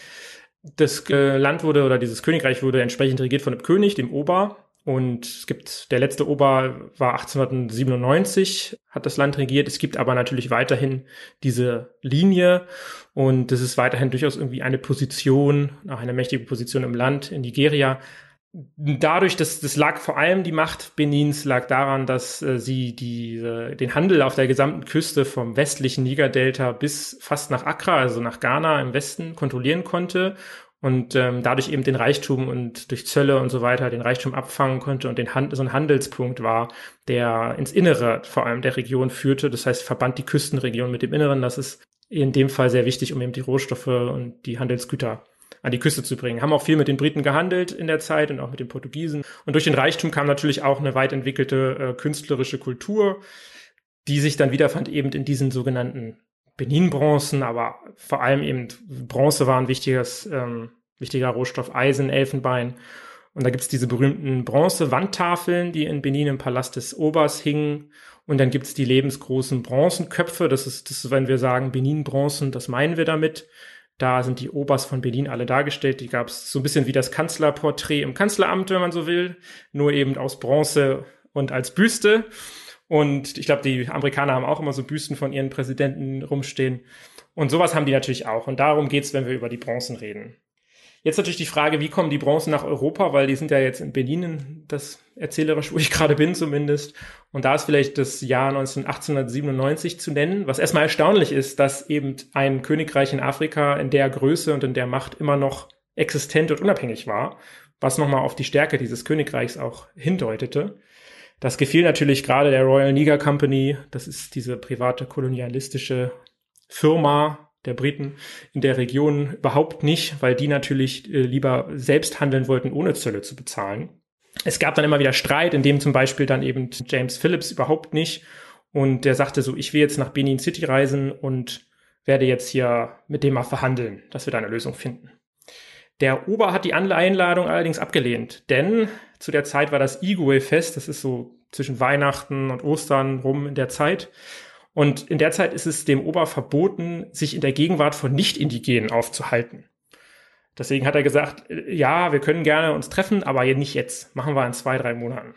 Das äh, Land wurde oder dieses Königreich wurde entsprechend regiert von einem König, dem Ober. Und es gibt, der letzte Ober war 1897, hat das Land regiert. Es gibt aber natürlich weiterhin diese Linie und das ist weiterhin durchaus irgendwie eine Position, auch eine mächtige Position im Land in Nigeria, dadurch, dass das lag vor allem die Macht Benins lag daran, dass äh, sie die, äh, den Handel auf der gesamten Küste vom westlichen Niger-Delta bis fast nach Accra, also nach Ghana im Westen, kontrollieren konnte und ähm, dadurch eben den Reichtum und durch Zölle und so weiter den Reichtum abfangen konnte und den Hand so ein Handelspunkt war, der ins Innere vor allem der Region führte. Das heißt, verband die Küstenregion mit dem Inneren. Das ist in dem Fall sehr wichtig, um eben die Rohstoffe und die Handelsgüter an die Küste zu bringen. Haben auch viel mit den Briten gehandelt in der Zeit und auch mit den Portugiesen. Und durch den Reichtum kam natürlich auch eine weit entwickelte äh, künstlerische Kultur, die sich dann wiederfand eben in diesen sogenannten Benin-Bronzen, aber vor allem eben Bronze war ein wichtiges, ähm, wichtiger Rohstoff, Eisen, Elfenbein. Und da gibt's diese berühmten Bronze-Wandtafeln, die in Benin im Palast des Obers hingen. Und dann gibt's die lebensgroßen Bronzenköpfe. Das ist, das ist, wenn wir sagen Benin-Bronzen, das meinen wir damit. Da sind die Obers von Berlin alle dargestellt. Die gab es so ein bisschen wie das Kanzlerporträt im Kanzleramt, wenn man so will, nur eben aus Bronze und als Büste. Und ich glaube, die Amerikaner haben auch immer so Büsten von ihren Präsidenten rumstehen. Und sowas haben die natürlich auch. Und darum geht's, wenn wir über die Bronzen reden. Jetzt natürlich die Frage, wie kommen die Bronzen nach Europa, weil die sind ja jetzt in Berlin, das erzählerisch, wo ich gerade bin zumindest. Und da ist vielleicht das Jahr 1897 zu nennen, was erstmal erstaunlich ist, dass eben ein Königreich in Afrika in der Größe und in der Macht immer noch existent und unabhängig war, was nochmal auf die Stärke dieses Königreichs auch hindeutete. Das gefiel natürlich gerade der Royal Niger Company, das ist diese private kolonialistische Firma, der Briten in der Region überhaupt nicht, weil die natürlich äh, lieber selbst handeln wollten, ohne Zölle zu bezahlen. Es gab dann immer wieder Streit, in dem zum Beispiel dann eben James Phillips überhaupt nicht und der sagte so, ich will jetzt nach Benin City reisen und werde jetzt hier mit dem mal verhandeln, dass wir da eine Lösung finden. Der Ober hat die Einladung allerdings abgelehnt, denn zu der Zeit war das Igwe-Fest, das ist so zwischen Weihnachten und Ostern rum in der Zeit. Und in der Zeit ist es dem Ober verboten, sich in der Gegenwart von Nicht-Indigenen aufzuhalten. Deswegen hat er gesagt, ja, wir können gerne uns treffen, aber nicht jetzt. Machen wir in zwei, drei Monaten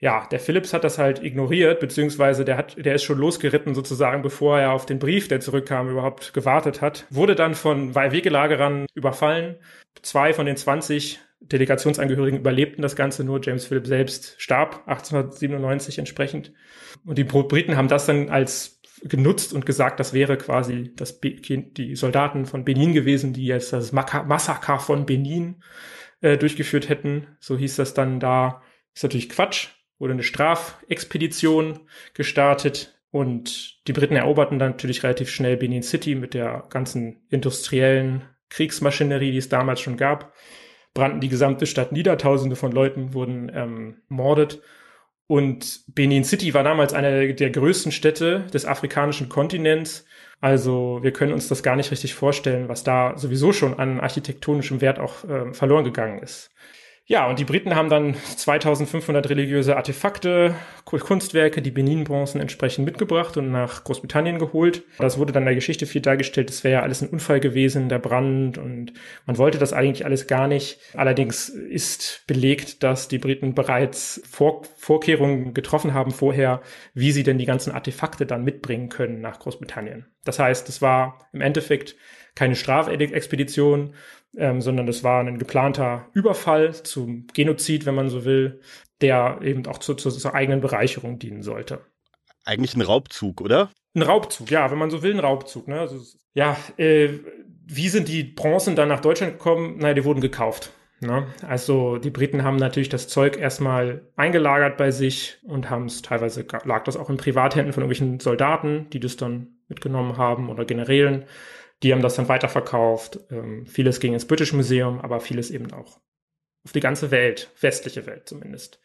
ja, der Philips hat das halt ignoriert, beziehungsweise der hat, der ist schon losgeritten sozusagen, bevor er auf den Brief, der zurückkam, überhaupt gewartet hat. Wurde dann von Wegelagerern überfallen. Zwei von den 20 Delegationsangehörigen überlebten das Ganze, nur James Philip selbst starb 1897 entsprechend. Und die Briten haben das dann als genutzt und gesagt, das wäre quasi das die Soldaten von Benin gewesen, die jetzt das Massaker von Benin äh, durchgeführt hätten. So hieß das dann da. Ist natürlich Quatsch wurde eine Strafexpedition gestartet und die Briten eroberten dann natürlich relativ schnell Benin City mit der ganzen industriellen Kriegsmaschinerie, die es damals schon gab, brannten die gesamte Stadt nieder, tausende von Leuten wurden ähm, mordet und Benin City war damals eine der größten Städte des afrikanischen Kontinents. Also wir können uns das gar nicht richtig vorstellen, was da sowieso schon an architektonischem Wert auch äh, verloren gegangen ist. Ja, und die Briten haben dann 2500 religiöse Artefakte, Kunstwerke, die Benin-Bronzen entsprechend mitgebracht und nach Großbritannien geholt. Das wurde dann in der Geschichte viel dargestellt, es wäre ja alles ein Unfall gewesen, der Brand und man wollte das eigentlich alles gar nicht. Allerdings ist belegt, dass die Briten bereits Vor Vorkehrungen getroffen haben vorher, wie sie denn die ganzen Artefakte dann mitbringen können nach Großbritannien. Das heißt, es war im Endeffekt keine Strafexpedition, ähm, sondern das war ein geplanter Überfall zum Genozid, wenn man so will, der eben auch zu, zu, zur eigenen Bereicherung dienen sollte. Eigentlich ein Raubzug, oder? Ein Raubzug, ja, wenn man so will, ein Raubzug. Ne? Also, ja, äh, wie sind die Bronzen dann nach Deutschland gekommen? Naja, die wurden gekauft. Ne? Also die Briten haben natürlich das Zeug erstmal eingelagert bei sich und haben es teilweise lag das auch in Privathänden von irgendwelchen Soldaten, die das dann mitgenommen haben oder Generälen. Die haben das dann weiterverkauft. Ähm, vieles ging ins British Museum, aber vieles eben auch auf die ganze Welt, westliche Welt zumindest.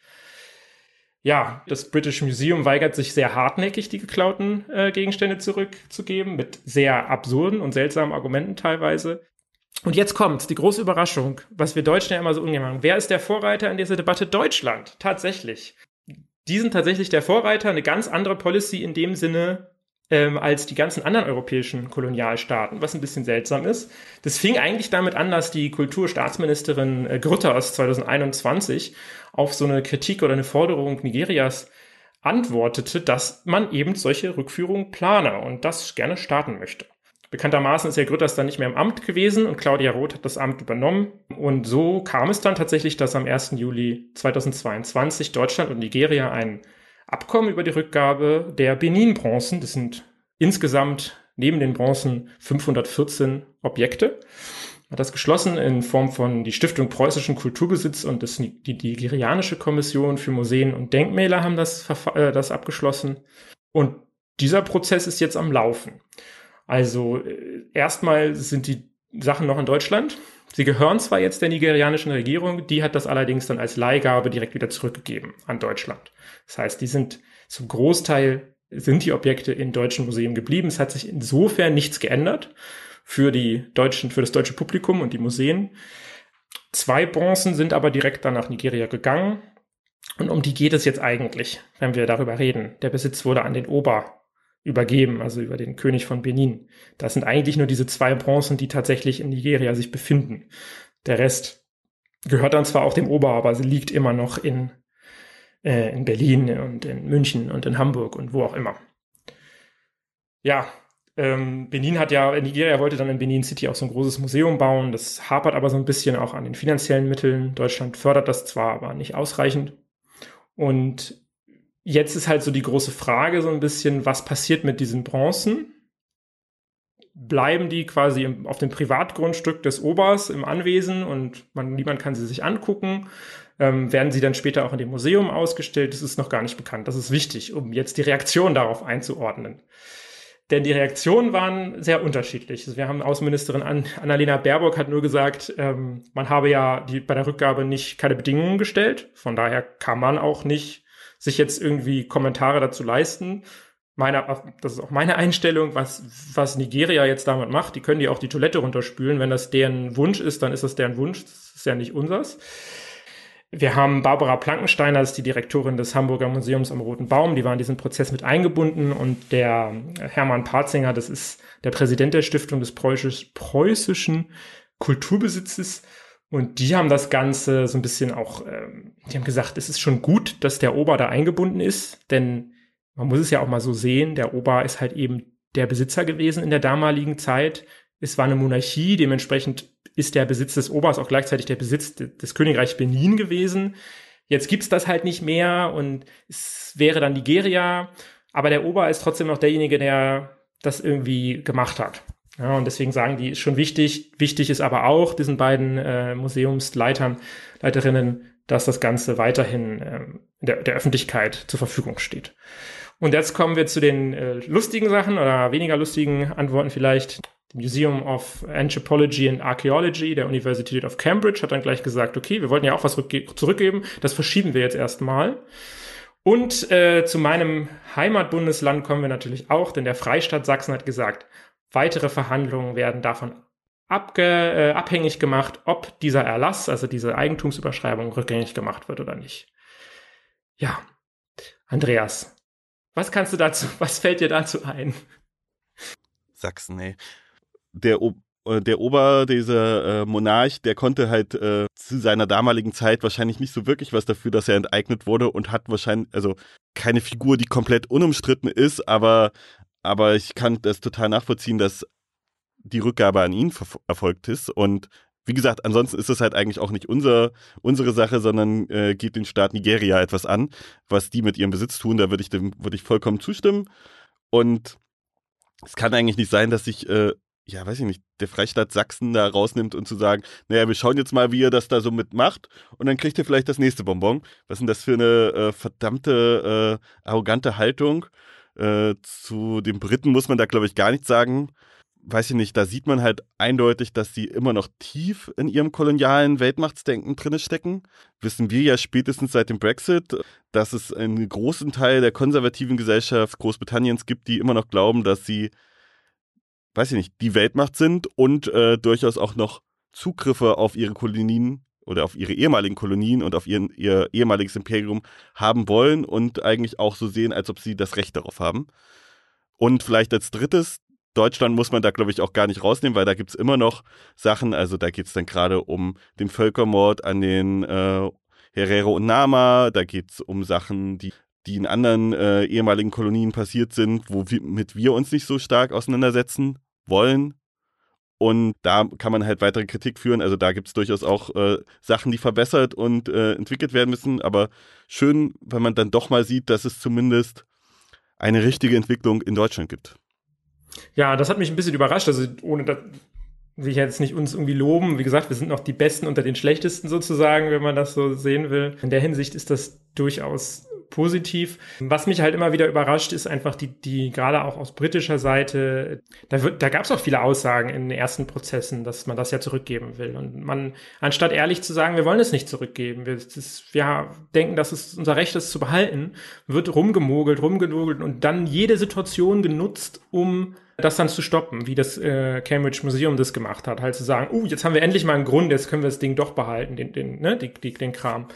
Ja, das British Museum weigert sich sehr hartnäckig, die geklauten äh, Gegenstände zurückzugeben, mit sehr absurden und seltsamen Argumenten teilweise. Und jetzt kommt die große Überraschung, was wir Deutschen ja immer so ungern machen. Wer ist der Vorreiter in dieser Debatte? Deutschland, tatsächlich. Die sind tatsächlich der Vorreiter, eine ganz andere Policy in dem Sinne, ähm, als die ganzen anderen europäischen Kolonialstaaten, was ein bisschen seltsam ist. Das fing eigentlich damit an, dass die Kulturstaatsministerin äh, Grütters 2021 auf so eine Kritik oder eine Forderung Nigerias antwortete, dass man eben solche Rückführungen plane und das gerne starten möchte. Bekanntermaßen ist Herr Grütters dann nicht mehr im Amt gewesen und Claudia Roth hat das Amt übernommen. Und so kam es dann tatsächlich, dass am 1. Juli 2022 Deutschland und Nigeria einen Abkommen über die Rückgabe der Benin-Bronzen. Das sind insgesamt neben den Bronzen 514 Objekte. Hat das geschlossen in Form von die Stiftung Preußischen Kulturbesitz und das, die Nigerianische Kommission für Museen und Denkmäler haben das, äh, das abgeschlossen. Und dieser Prozess ist jetzt am Laufen. Also äh, erstmal sind die Sachen noch in Deutschland. Sie gehören zwar jetzt der nigerianischen Regierung, die hat das allerdings dann als Leihgabe direkt wieder zurückgegeben an Deutschland. Das heißt, die sind zum Großteil sind die Objekte in deutschen Museen geblieben. Es hat sich insofern nichts geändert für die deutschen, für das deutsche Publikum und die Museen. Zwei Bronzen sind aber direkt dann nach Nigeria gegangen. Und um die geht es jetzt eigentlich, wenn wir darüber reden. Der Besitz wurde an den Ober übergeben, also über den König von Benin. Das sind eigentlich nur diese zwei Bronzen, die tatsächlich in Nigeria sich befinden. Der Rest gehört dann zwar auch dem Ober, aber sie liegt immer noch in, äh, in Berlin und in München und in Hamburg und wo auch immer. Ja, ähm, Benin hat ja, Nigeria wollte dann in Benin City auch so ein großes Museum bauen. Das hapert aber so ein bisschen auch an den finanziellen Mitteln. Deutschland fördert das zwar, aber nicht ausreichend. Und Jetzt ist halt so die große Frage so ein bisschen, was passiert mit diesen Bronzen? Bleiben die quasi im, auf dem Privatgrundstück des Obers im Anwesen und man, niemand kann sie sich angucken? Ähm, werden sie dann später auch in dem Museum ausgestellt? Das ist noch gar nicht bekannt. Das ist wichtig, um jetzt die Reaktion darauf einzuordnen. Denn die Reaktionen waren sehr unterschiedlich. Also wir haben Außenministerin Annalena Baerbock hat nur gesagt, ähm, man habe ja die, bei der Rückgabe nicht keine Bedingungen gestellt. Von daher kann man auch nicht sich jetzt irgendwie Kommentare dazu leisten. Meine, das ist auch meine Einstellung, was, was Nigeria jetzt damit macht. Die können die auch die Toilette runterspülen. Wenn das deren Wunsch ist, dann ist das deren Wunsch. Das ist ja nicht unsers. Wir haben Barbara Plankensteiner, das ist die Direktorin des Hamburger Museums am Roten Baum, die war in diesen Prozess mit eingebunden und der Hermann Parzinger, das ist der Präsident der Stiftung des Preußisch, preußischen Kulturbesitzes und die haben das Ganze so ein bisschen auch, ähm, die haben gesagt, es ist schon gut, dass der Ober da eingebunden ist, denn man muss es ja auch mal so sehen, der Ober ist halt eben der Besitzer gewesen in der damaligen Zeit. Es war eine Monarchie, dementsprechend ist der Besitz des Obers auch gleichzeitig der Besitz des Königreichs Benin gewesen. Jetzt gibt's das halt nicht mehr und es wäre dann Nigeria, aber der Ober ist trotzdem noch derjenige, der das irgendwie gemacht hat. Ja, und deswegen sagen die, ist schon wichtig. Wichtig ist aber auch diesen beiden äh, Museumsleitern, Leiterinnen, dass das Ganze weiterhin ähm, der, der Öffentlichkeit zur Verfügung steht. Und jetzt kommen wir zu den äh, lustigen Sachen oder weniger lustigen Antworten vielleicht. Museum of Anthropology and Archaeology der Universität of Cambridge hat dann gleich gesagt, okay, wir wollten ja auch was zurückgeben, das verschieben wir jetzt erstmal. Und äh, zu meinem Heimatbundesland kommen wir natürlich auch, denn der Freistaat Sachsen hat gesagt, weitere Verhandlungen werden davon abge, äh, abhängig gemacht, ob dieser Erlass, also diese Eigentumsüberschreibung, rückgängig gemacht wird oder nicht. Ja, Andreas, was kannst du dazu, was fällt dir dazu ein? Sachsen, ey der, äh, der Ober, dieser äh, Monarch, der konnte halt äh, zu seiner damaligen Zeit wahrscheinlich nicht so wirklich was dafür, dass er enteignet wurde und hat wahrscheinlich, also keine Figur, die komplett unumstritten ist, aber, aber ich kann das total nachvollziehen, dass die Rückgabe an ihn erfolgt ist und wie gesagt, ansonsten ist es halt eigentlich auch nicht unser, unsere Sache, sondern äh, geht den Staat Nigeria etwas an, was die mit ihrem Besitz tun. Da würde ich dem würde ich vollkommen zustimmen. Und es kann eigentlich nicht sein, dass sich äh, ja, weiß ich nicht, der Freistaat Sachsen da rausnimmt und zu sagen, naja, wir schauen jetzt mal, wie ihr das da so mitmacht und dann kriegt ihr vielleicht das nächste Bonbon. Was denn das für eine äh, verdammte, äh, arrogante Haltung? Äh, zu den Briten muss man da, glaube ich, gar nichts sagen. Weiß ich nicht, da sieht man halt eindeutig, dass sie immer noch tief in ihrem kolonialen Weltmachtsdenken drinne stecken. Wissen wir ja spätestens seit dem Brexit, dass es einen großen Teil der konservativen Gesellschaft Großbritanniens gibt, die immer noch glauben, dass sie weiß ich nicht, die Weltmacht sind und äh, durchaus auch noch Zugriffe auf ihre Kolonien oder auf ihre ehemaligen Kolonien und auf ihren, ihr ehemaliges Imperium haben wollen und eigentlich auch so sehen, als ob sie das Recht darauf haben. Und vielleicht als drittes, Deutschland muss man da, glaube ich, auch gar nicht rausnehmen, weil da gibt es immer noch Sachen, also da geht es dann gerade um den Völkermord an den äh, Herero und Nama, da geht es um Sachen, die die in anderen äh, ehemaligen Kolonien passiert sind, womit wir uns nicht so stark auseinandersetzen wollen. Und da kann man halt weitere Kritik führen. Also da gibt es durchaus auch äh, Sachen, die verbessert und äh, entwickelt werden müssen. Aber schön, wenn man dann doch mal sieht, dass es zumindest eine richtige Entwicklung in Deutschland gibt. Ja, das hat mich ein bisschen überrascht. Also ohne das will jetzt nicht uns irgendwie loben. Wie gesagt, wir sind noch die Besten unter den Schlechtesten sozusagen, wenn man das so sehen will. In der Hinsicht ist das durchaus positiv. Was mich halt immer wieder überrascht, ist einfach die, die gerade auch aus britischer Seite, da, wird, da gab es auch viele Aussagen in den ersten Prozessen, dass man das ja zurückgeben will. Und man, anstatt ehrlich zu sagen, wir wollen es nicht zurückgeben, wir, das, wir denken, dass es unser Recht ist zu behalten, wird rumgemogelt, rumgenogelt und dann jede Situation genutzt, um das dann zu stoppen, wie das äh, Cambridge Museum das gemacht hat, halt zu sagen, uh, jetzt haben wir endlich mal einen Grund, jetzt können wir das Ding doch behalten, den, den, ne, die, den Kram.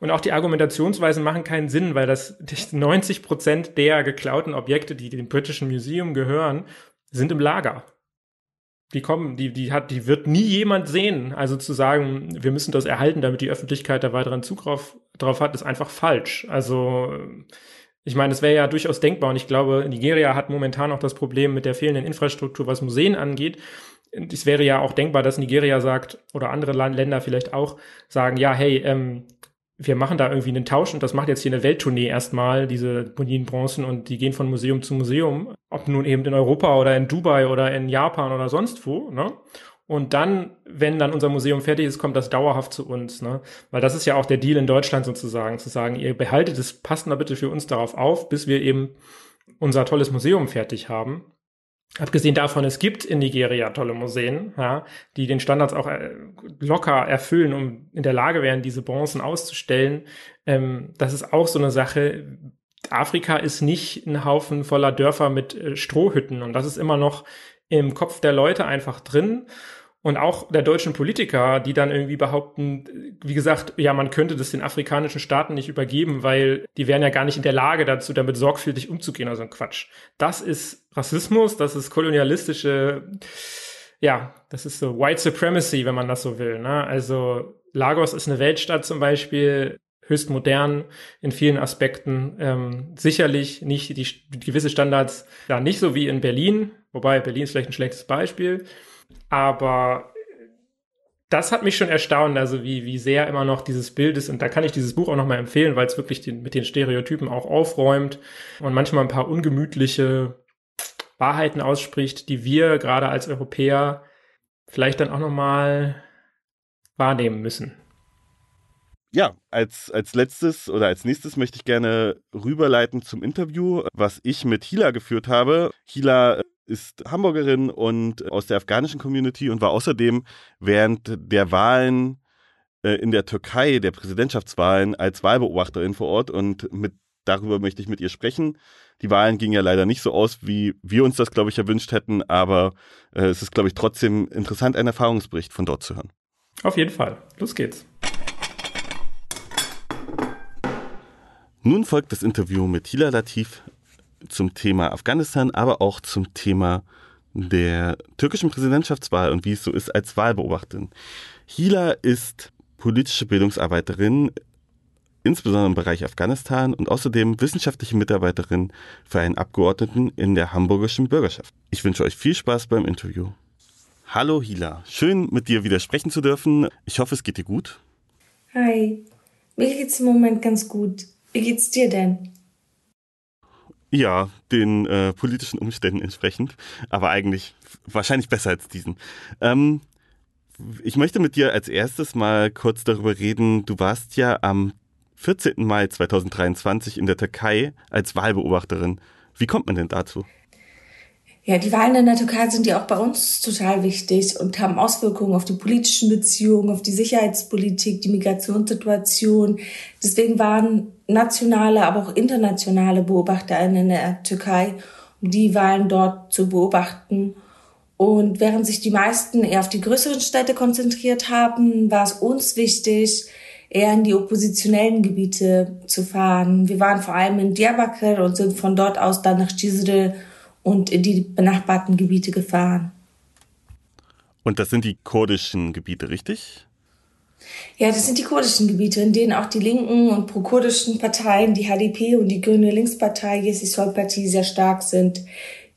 Und auch die Argumentationsweisen machen keinen Sinn, weil das 90 Prozent der geklauten Objekte, die dem britischen Museum gehören, sind im Lager. Die kommen, die, die hat, die wird nie jemand sehen. Also zu sagen, wir müssen das erhalten, damit die Öffentlichkeit da weiteren Zugriff drauf hat, ist einfach falsch. Also, ich meine, es wäre ja durchaus denkbar und ich glaube, Nigeria hat momentan auch das Problem mit der fehlenden Infrastruktur, was Museen angeht. Es wäre ja auch denkbar, dass Nigeria sagt, oder andere Länder vielleicht auch, sagen, ja, hey, ähm, wir machen da irgendwie einen Tausch und das macht jetzt hier eine Welttournee erstmal, diese Bonin-Bronzen und die gehen von Museum zu Museum, ob nun eben in Europa oder in Dubai oder in Japan oder sonst wo, ne? Und dann, wenn dann unser Museum fertig ist, kommt das dauerhaft zu uns, ne? Weil das ist ja auch der Deal in Deutschland sozusagen, zu sagen, ihr behaltet es, passt mal bitte für uns darauf auf, bis wir eben unser tolles Museum fertig haben. Abgesehen davon, es gibt in Nigeria tolle Museen, ja, die den Standards auch äh, locker erfüllen, um in der Lage wären, diese Bronzen auszustellen. Ähm, das ist auch so eine Sache. Afrika ist nicht ein Haufen voller Dörfer mit äh, Strohhütten und das ist immer noch im Kopf der Leute einfach drin und auch der deutschen Politiker, die dann irgendwie behaupten, wie gesagt, ja, man könnte das den afrikanischen Staaten nicht übergeben, weil die wären ja gar nicht in der Lage dazu, damit sorgfältig umzugehen, also ein Quatsch. Das ist Rassismus, das ist kolonialistische, ja, das ist so White Supremacy, wenn man das so will. Ne? Also Lagos ist eine Weltstadt zum Beispiel, höchst modern in vielen Aspekten. Ähm, sicherlich nicht die, die gewisse Standards, ja, nicht so wie in Berlin, wobei Berlin ist vielleicht ein schlechtes Beispiel. Aber das hat mich schon erstaunt, also wie, wie sehr immer noch dieses Bild ist. Und da kann ich dieses Buch auch nochmal empfehlen, weil es wirklich den, mit den Stereotypen auch aufräumt und manchmal ein paar ungemütliche Wahrheiten ausspricht, die wir gerade als Europäer vielleicht dann auch nochmal wahrnehmen müssen. Ja, als, als letztes oder als nächstes möchte ich gerne rüberleiten zum Interview, was ich mit Hila geführt habe. Hila ist Hamburgerin und aus der afghanischen Community und war außerdem während der Wahlen äh, in der Türkei, der Präsidentschaftswahlen, als Wahlbeobachterin vor Ort und mit, darüber möchte ich mit ihr sprechen. Die Wahlen gingen ja leider nicht so aus, wie wir uns das, glaube ich, erwünscht hätten, aber äh, es ist, glaube ich, trotzdem interessant, einen Erfahrungsbericht von dort zu hören. Auf jeden Fall. Los geht's. Nun folgt das Interview mit Hila Latif, zum Thema Afghanistan, aber auch zum Thema der türkischen Präsidentschaftswahl und wie es so ist als Wahlbeobachterin. Hila ist politische Bildungsarbeiterin, insbesondere im Bereich Afghanistan und außerdem wissenschaftliche Mitarbeiterin für einen Abgeordneten in der hamburgischen Bürgerschaft. Ich wünsche euch viel Spaß beim Interview. Hallo Hila, schön mit dir wieder sprechen zu dürfen. Ich hoffe, es geht dir gut. Hi, mir geht's im Moment ganz gut. Wie geht's dir denn? Ja, den äh, politischen Umständen entsprechend, aber eigentlich wahrscheinlich besser als diesen. Ähm, ich möchte mit dir als erstes mal kurz darüber reden. Du warst ja am 14. Mai 2023 in der Türkei als Wahlbeobachterin. Wie kommt man denn dazu? Ja, die Wahlen in der Türkei sind ja auch bei uns total wichtig und haben Auswirkungen auf die politischen Beziehungen, auf die Sicherheitspolitik, die Migrationssituation. Deswegen waren nationale, aber auch internationale BeobachterInnen in der Türkei, um die Wahlen dort zu beobachten. Und während sich die meisten eher auf die größeren Städte konzentriert haben, war es uns wichtig, eher in die oppositionellen Gebiete zu fahren. Wir waren vor allem in Diyarbakir und sind von dort aus dann nach Cizre und in die benachbarten Gebiete gefahren. Und das sind die kurdischen Gebiete, richtig? Ja, das sind die kurdischen Gebiete, in denen auch die linken und pro-kurdischen Parteien, die HDP und die Grüne Linkspartei, Yesi Sol Partie, sehr stark sind.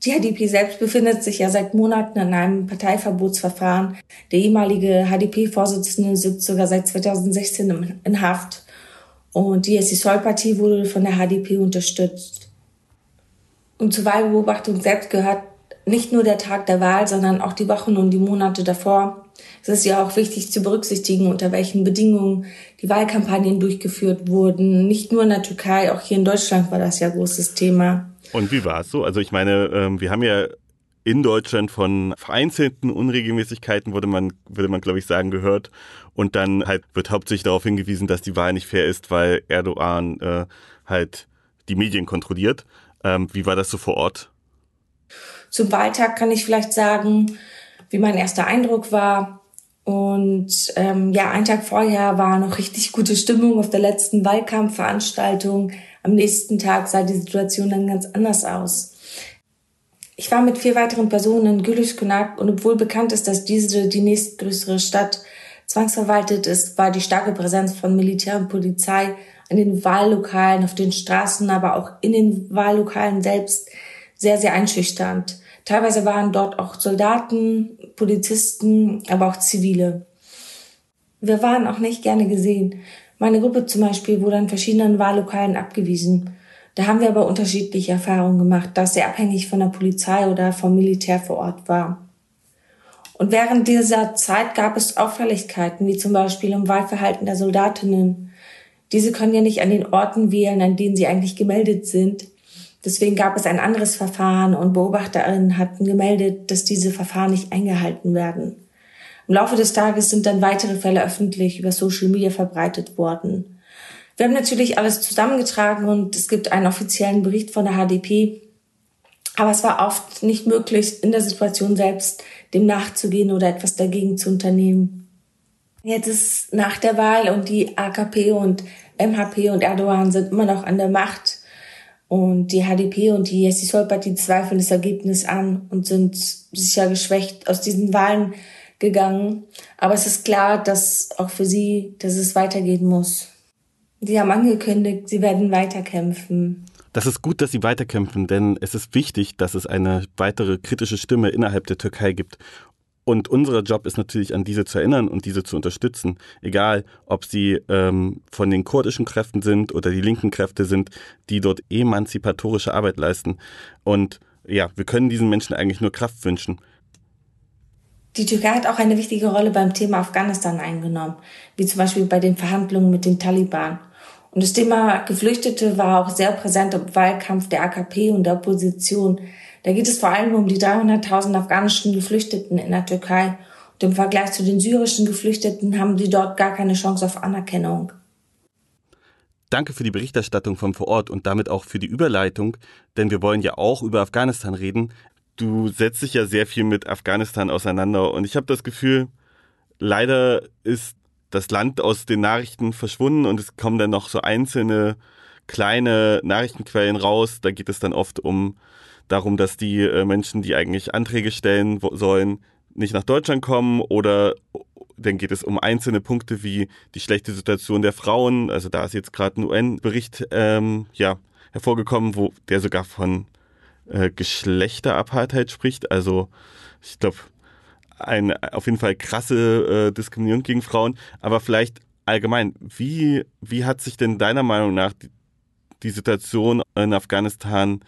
Die HDP selbst befindet sich ja seit Monaten in einem Parteiverbotsverfahren. Der ehemalige HDP-Vorsitzende sitzt sogar seit 2016 in Haft. Und die Yesi Sol Partie wurde von der HDP unterstützt. Und zur Wahlbeobachtung selbst gehört nicht nur der Tag der Wahl, sondern auch die Wochen und die Monate davor. Es ist ja auch wichtig zu berücksichtigen, unter welchen Bedingungen die Wahlkampagnen durchgeführt wurden. Nicht nur in der Türkei, auch hier in Deutschland war das ja großes Thema. Und wie war es so? Also ich meine, ähm, wir haben ja in Deutschland von vereinzelten Unregelmäßigkeiten, würde man, würde man glaube ich sagen, gehört. Und dann halt wird hauptsächlich darauf hingewiesen, dass die Wahl nicht fair ist, weil Erdogan äh, halt die Medien kontrolliert. Ähm, wie war das so vor Ort? Zum Wahltag kann ich vielleicht sagen, wie mein erster Eindruck war. Und ähm, ja, einen Tag vorher war noch richtig gute Stimmung auf der letzten Wahlkampfveranstaltung. Am nächsten Tag sah die Situation dann ganz anders aus. Ich war mit vier weiteren Personen in Gülüşkonak und obwohl bekannt ist, dass diese die nächstgrößere Stadt zwangsverwaltet ist, war die starke Präsenz von Militär und Polizei in den Wahllokalen, auf den Straßen, aber auch in den Wahllokalen selbst sehr, sehr einschüchternd. Teilweise waren dort auch Soldaten, Polizisten, aber auch Zivile. Wir waren auch nicht gerne gesehen. Meine Gruppe zum Beispiel wurde an verschiedenen Wahllokalen abgewiesen. Da haben wir aber unterschiedliche Erfahrungen gemacht, da es sehr abhängig von der Polizei oder vom Militär vor Ort war. Und während dieser Zeit gab es Auffälligkeiten, wie zum Beispiel im Wahlverhalten der Soldatinnen, diese können ja nicht an den Orten wählen, an denen sie eigentlich gemeldet sind. Deswegen gab es ein anderes Verfahren und Beobachterinnen hatten gemeldet, dass diese Verfahren nicht eingehalten werden. Im Laufe des Tages sind dann weitere Fälle öffentlich über Social Media verbreitet worden. Wir haben natürlich alles zusammengetragen und es gibt einen offiziellen Bericht von der HDP. Aber es war oft nicht möglich, in der Situation selbst dem nachzugehen oder etwas dagegen zu unternehmen. Jetzt ist nach der Wahl und die AKP und MHP und Erdogan sind immer noch an der Macht. Und die HDP und die Yesisol-Partie zweifeln das Ergebnis an und sind sicher geschwächt aus diesen Wahlen gegangen. Aber es ist klar, dass auch für sie, dass es weitergehen muss. Sie haben angekündigt, sie werden weiterkämpfen. Das ist gut, dass sie weiterkämpfen, denn es ist wichtig, dass es eine weitere kritische Stimme innerhalb der Türkei gibt. Und unser Job ist natürlich, an diese zu erinnern und diese zu unterstützen. Egal, ob sie ähm, von den kurdischen Kräften sind oder die linken Kräfte sind, die dort emanzipatorische Arbeit leisten. Und ja, wir können diesen Menschen eigentlich nur Kraft wünschen. Die Türkei hat auch eine wichtige Rolle beim Thema Afghanistan eingenommen, wie zum Beispiel bei den Verhandlungen mit den Taliban. Und das Thema Geflüchtete war auch sehr präsent im Wahlkampf der AKP und der Opposition. Da geht es vor allem um die 300.000 afghanischen Geflüchteten in der Türkei. Und im Vergleich zu den syrischen Geflüchteten haben sie dort gar keine Chance auf Anerkennung. Danke für die Berichterstattung von vor Ort und damit auch für die Überleitung, denn wir wollen ja auch über Afghanistan reden. Du setzt dich ja sehr viel mit Afghanistan auseinander und ich habe das Gefühl, leider ist das Land aus den Nachrichten verschwunden und es kommen dann noch so einzelne kleine Nachrichtenquellen raus. Da geht es dann oft um darum, dass die äh, Menschen, die eigentlich Anträge stellen sollen, nicht nach Deutschland kommen oder dann geht es um einzelne Punkte wie die schlechte Situation der Frauen. Also da ist jetzt gerade ein UN-Bericht ähm, ja, hervorgekommen, wo der sogar von äh, Geschlechterapartheid spricht. Also ich glaube, eine auf jeden Fall krasse äh, Diskriminierung gegen Frauen, aber vielleicht allgemein, wie, wie hat sich denn deiner Meinung nach die, die Situation in Afghanistan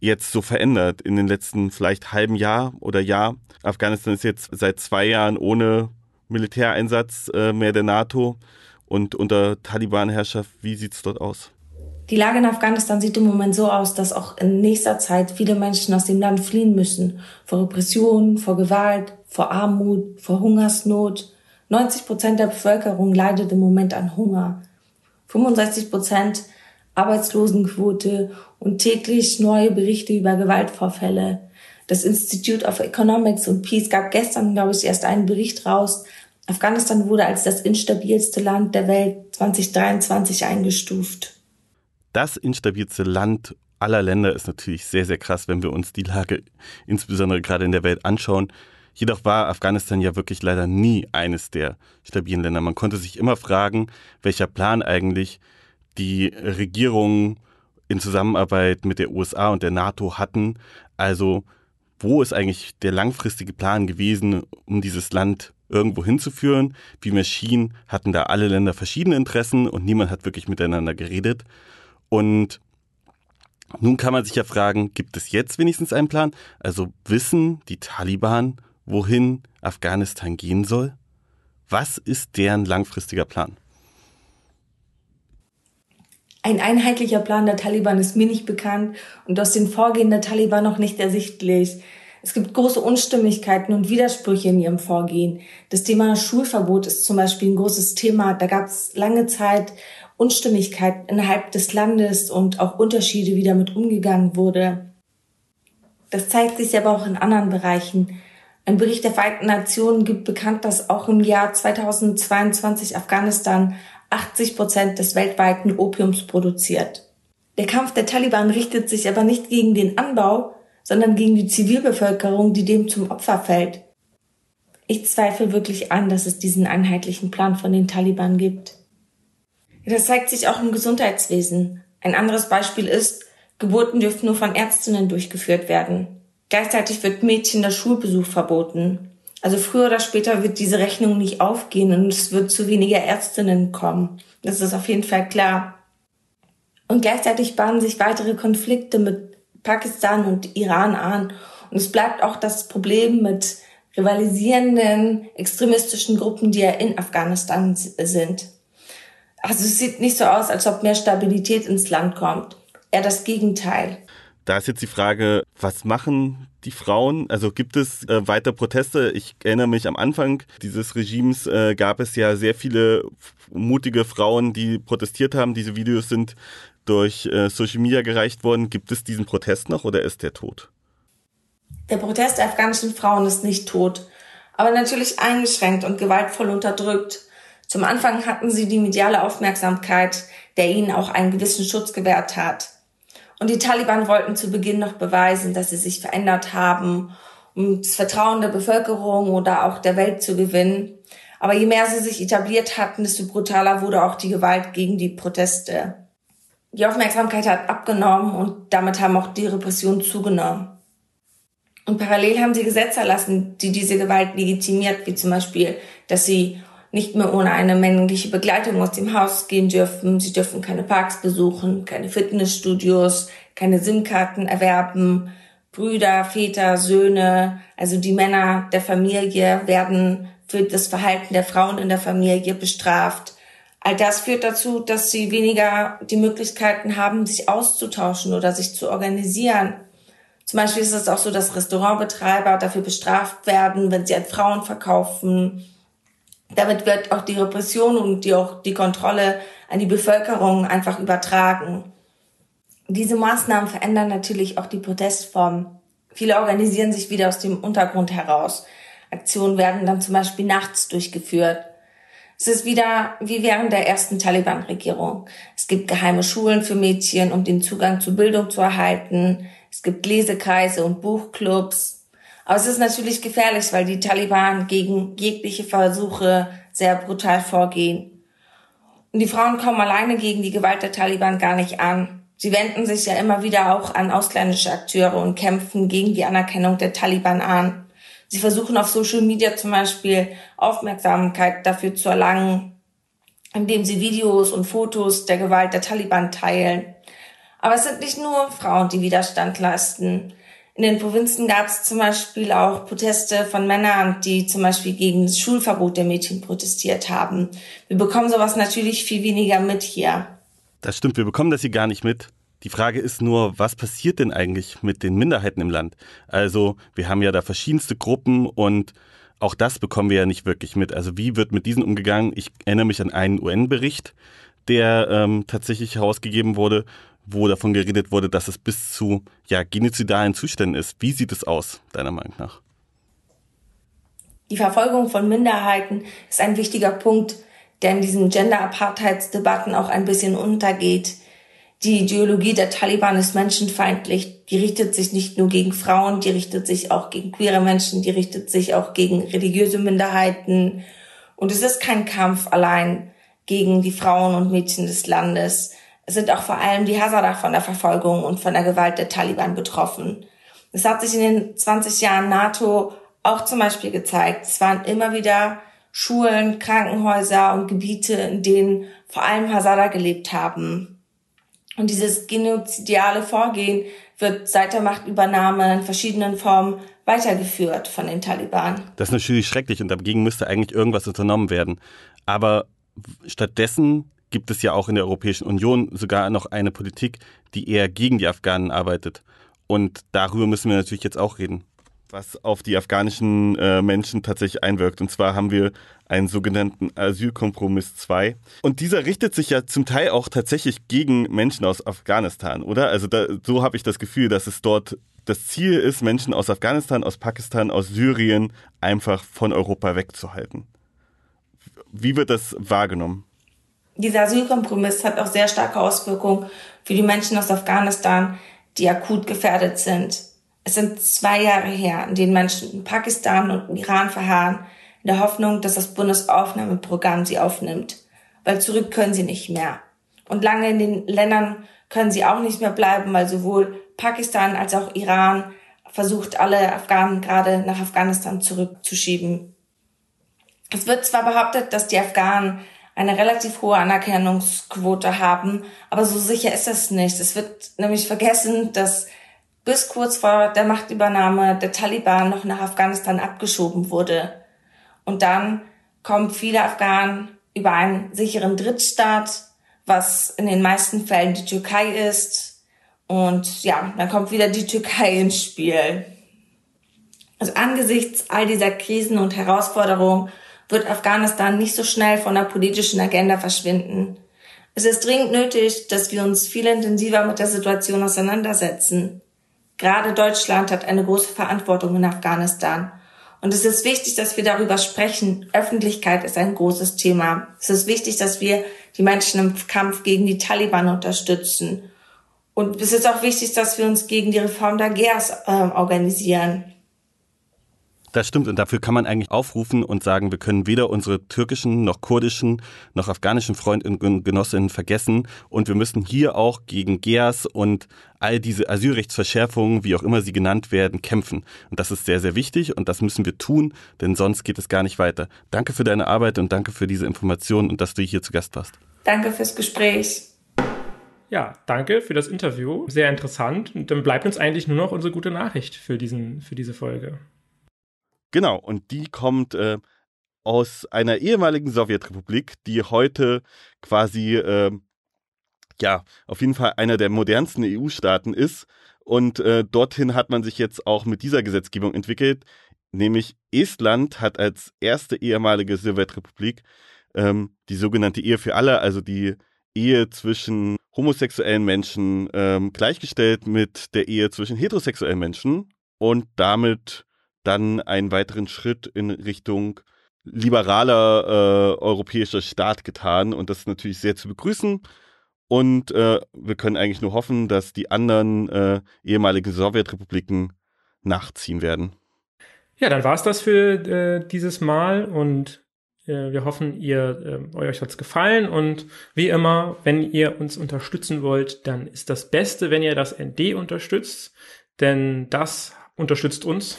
jetzt so verändert in den letzten vielleicht halben Jahr oder Jahr? Afghanistan ist jetzt seit zwei Jahren ohne Militäreinsatz äh, mehr der NATO und unter Taliban-Herrschaft. Wie sieht es dort aus? Die Lage in Afghanistan sieht im Moment so aus, dass auch in nächster Zeit viele Menschen aus dem Land fliehen müssen. Vor Repression, vor Gewalt, vor Armut, vor Hungersnot. 90 Prozent der Bevölkerung leidet im Moment an Hunger. 65 Prozent Arbeitslosenquote und täglich neue Berichte über Gewaltvorfälle. Das Institute of Economics und Peace gab gestern, glaube ich, erst einen Bericht raus. Afghanistan wurde als das instabilste Land der Welt 2023 eingestuft das instabilste Land aller Länder ist natürlich sehr, sehr krass, wenn wir uns die Lage insbesondere gerade in der Welt anschauen. Jedoch war Afghanistan ja wirklich leider nie eines der stabilen Länder. Man konnte sich immer fragen, welcher Plan eigentlich die Regierungen in Zusammenarbeit mit der USA und der NATO hatten. Also wo ist eigentlich der langfristige Plan gewesen, um dieses Land irgendwo hinzuführen? Wie mir schien, hatten da alle Länder verschiedene Interessen und niemand hat wirklich miteinander geredet. Und nun kann man sich ja fragen, gibt es jetzt wenigstens einen Plan? Also wissen die Taliban, wohin Afghanistan gehen soll? Was ist deren langfristiger Plan? Ein einheitlicher Plan der Taliban ist mir nicht bekannt und aus den Vorgehen der Taliban noch nicht ersichtlich. Es gibt große Unstimmigkeiten und Widersprüche in ihrem Vorgehen. Das Thema Schulverbot ist zum Beispiel ein großes Thema. Da gab es lange Zeit Unstimmigkeit innerhalb des Landes und auch Unterschiede, wie damit umgegangen wurde. Das zeigt sich aber auch in anderen Bereichen. Ein Bericht der Vereinten Nationen gibt bekannt, dass auch im Jahr 2022 Afghanistan 80 Prozent des weltweiten Opiums produziert. Der Kampf der Taliban richtet sich aber nicht gegen den Anbau, sondern gegen die Zivilbevölkerung, die dem zum Opfer fällt. Ich zweifle wirklich an, dass es diesen einheitlichen Plan von den Taliban gibt. Das zeigt sich auch im Gesundheitswesen. Ein anderes Beispiel ist, Geburten dürfen nur von Ärztinnen durchgeführt werden. Gleichzeitig wird Mädchen der Schulbesuch verboten. Also früher oder später wird diese Rechnung nicht aufgehen und es wird zu weniger Ärztinnen kommen. Das ist auf jeden Fall klar. Und gleichzeitig bahnen sich weitere Konflikte mit Pakistan und Iran an. Und es bleibt auch das Problem mit rivalisierenden extremistischen Gruppen, die ja in Afghanistan sind. Also es sieht nicht so aus, als ob mehr Stabilität ins Land kommt. eher das Gegenteil. Da ist jetzt die Frage, was machen die Frauen? Also gibt es äh, weiter Proteste? Ich erinnere mich am Anfang dieses Regimes äh, gab es ja sehr viele mutige Frauen, die protestiert haben. Diese Videos sind durch äh, Social Media gereicht worden. Gibt es diesen Protest noch oder ist der tot? Der Protest der afghanischen Frauen ist nicht tot, aber natürlich eingeschränkt und gewaltvoll unterdrückt. Zum Anfang hatten sie die mediale Aufmerksamkeit, der ihnen auch einen gewissen Schutz gewährt hat. Und die Taliban wollten zu Beginn noch beweisen, dass sie sich verändert haben, um das Vertrauen der Bevölkerung oder auch der Welt zu gewinnen. Aber je mehr sie sich etabliert hatten, desto brutaler wurde auch die Gewalt gegen die Proteste. Die Aufmerksamkeit hat abgenommen und damit haben auch die Repressionen zugenommen. Und parallel haben sie Gesetze erlassen, die diese Gewalt legitimiert, wie zum Beispiel, dass sie nicht mehr ohne eine männliche Begleitung aus dem Haus gehen dürfen. Sie dürfen keine Parks besuchen, keine Fitnessstudios, keine SIM-Karten erwerben. Brüder, Väter, Söhne, also die Männer der Familie werden für das Verhalten der Frauen in der Familie bestraft. All das führt dazu, dass sie weniger die Möglichkeiten haben, sich auszutauschen oder sich zu organisieren. Zum Beispiel ist es auch so, dass Restaurantbetreiber dafür bestraft werden, wenn sie an Frauen verkaufen damit wird auch die Repression und die, auch die Kontrolle an die Bevölkerung einfach übertragen. Diese Maßnahmen verändern natürlich auch die Protestform. Viele organisieren sich wieder aus dem Untergrund heraus. Aktionen werden dann zum Beispiel nachts durchgeführt. Es ist wieder wie während der ersten Taliban-Regierung. Es gibt geheime Schulen für Mädchen, um den Zugang zu Bildung zu erhalten. Es gibt Lesekreise und Buchclubs. Aber es ist natürlich gefährlich, weil die Taliban gegen jegliche Versuche sehr brutal vorgehen. Und die Frauen kommen alleine gegen die Gewalt der Taliban gar nicht an. Sie wenden sich ja immer wieder auch an ausländische Akteure und kämpfen gegen die Anerkennung der Taliban an. Sie versuchen auf Social Media zum Beispiel Aufmerksamkeit dafür zu erlangen, indem sie Videos und Fotos der Gewalt der Taliban teilen. Aber es sind nicht nur Frauen, die Widerstand leisten. In den Provinzen gab es zum Beispiel auch Proteste von Männern, die zum Beispiel gegen das Schulverbot der Mädchen protestiert haben. Wir bekommen sowas natürlich viel weniger mit hier. Das stimmt, wir bekommen das hier gar nicht mit. Die Frage ist nur, was passiert denn eigentlich mit den Minderheiten im Land? Also, wir haben ja da verschiedenste Gruppen und auch das bekommen wir ja nicht wirklich mit. Also, wie wird mit diesen umgegangen? Ich erinnere mich an einen UN-Bericht, der ähm, tatsächlich herausgegeben wurde, wo davon geredet wurde, dass es bis zu ja, genozidalen Zuständen ist. Wie sieht es aus, deiner Meinung nach? Die Verfolgung von Minderheiten ist ein wichtiger Punkt, der in diesen Gender-Apartheidsdebatten auch ein bisschen untergeht. Die Ideologie der Taliban ist menschenfeindlich. Die richtet sich nicht nur gegen Frauen, die richtet sich auch gegen queere Menschen, die richtet sich auch gegen religiöse Minderheiten. Und es ist kein Kampf allein gegen die Frauen und Mädchen des Landes sind auch vor allem die Hazara von der Verfolgung und von der Gewalt der Taliban betroffen. Das hat sich in den 20 Jahren NATO auch zum Beispiel gezeigt. Es waren immer wieder Schulen, Krankenhäuser und Gebiete, in denen vor allem Hazara gelebt haben. Und dieses genozidiale Vorgehen wird seit der Machtübernahme in verschiedenen Formen weitergeführt von den Taliban. Das ist natürlich schrecklich und dagegen müsste eigentlich irgendwas unternommen werden. Aber stattdessen gibt es ja auch in der Europäischen Union sogar noch eine Politik, die eher gegen die Afghanen arbeitet. Und darüber müssen wir natürlich jetzt auch reden, was auf die afghanischen äh, Menschen tatsächlich einwirkt. Und zwar haben wir einen sogenannten Asylkompromiss 2. Und dieser richtet sich ja zum Teil auch tatsächlich gegen Menschen aus Afghanistan, oder? Also da, so habe ich das Gefühl, dass es dort das Ziel ist, Menschen aus Afghanistan, aus Pakistan, aus Syrien einfach von Europa wegzuhalten. Wie wird das wahrgenommen? Dieser Asylkompromiss hat auch sehr starke Auswirkungen für die Menschen aus Afghanistan, die akut gefährdet sind. Es sind zwei Jahre her, in denen Menschen in Pakistan und im Iran verharren, in der Hoffnung, dass das Bundesaufnahmeprogramm sie aufnimmt. Weil zurück können sie nicht mehr. Und lange in den Ländern können sie auch nicht mehr bleiben, weil sowohl Pakistan als auch Iran versucht, alle Afghanen gerade nach Afghanistan zurückzuschieben. Es wird zwar behauptet, dass die Afghanen eine relativ hohe Anerkennungsquote haben. Aber so sicher ist es nicht. Es wird nämlich vergessen, dass bis kurz vor der Machtübernahme der Taliban noch nach Afghanistan abgeschoben wurde. Und dann kommen viele Afghanen über einen sicheren Drittstaat, was in den meisten Fällen die Türkei ist. Und ja, dann kommt wieder die Türkei ins Spiel. Also angesichts all dieser Krisen und Herausforderungen wird Afghanistan nicht so schnell von der politischen Agenda verschwinden. Es ist dringend nötig, dass wir uns viel intensiver mit der Situation auseinandersetzen. Gerade Deutschland hat eine große Verantwortung in Afghanistan. Und es ist wichtig, dass wir darüber sprechen. Öffentlichkeit ist ein großes Thema. Es ist wichtig, dass wir die Menschen im Kampf gegen die Taliban unterstützen. Und es ist auch wichtig, dass wir uns gegen die Reform der GERS äh, organisieren. Das stimmt und dafür kann man eigentlich aufrufen und sagen, wir können weder unsere türkischen noch kurdischen noch afghanischen Freundinnen und Genossinnen vergessen und wir müssen hier auch gegen GEAS und all diese Asylrechtsverschärfungen, wie auch immer sie genannt werden, kämpfen. Und das ist sehr, sehr wichtig und das müssen wir tun, denn sonst geht es gar nicht weiter. Danke für deine Arbeit und danke für diese Informationen und dass du hier zu Gast warst. Danke fürs Gespräch. Ja, danke für das Interview. Sehr interessant. Und dann bleibt uns eigentlich nur noch unsere gute Nachricht für, diesen, für diese Folge. Genau, und die kommt äh, aus einer ehemaligen Sowjetrepublik, die heute quasi, äh, ja, auf jeden Fall einer der modernsten EU-Staaten ist. Und äh, dorthin hat man sich jetzt auch mit dieser Gesetzgebung entwickelt, nämlich Estland hat als erste ehemalige Sowjetrepublik ähm, die sogenannte Ehe für alle, also die Ehe zwischen homosexuellen Menschen ähm, gleichgestellt mit der Ehe zwischen heterosexuellen Menschen und damit dann einen weiteren Schritt in Richtung liberaler äh, europäischer Staat getan und das ist natürlich sehr zu begrüßen. Und äh, wir können eigentlich nur hoffen, dass die anderen äh, ehemaligen Sowjetrepubliken nachziehen werden. Ja, dann war es das für äh, dieses Mal und äh, wir hoffen, ihr äh, euch hat's gefallen und wie immer, wenn ihr uns unterstützen wollt, dann ist das Beste, wenn ihr das ND unterstützt, denn das unterstützt uns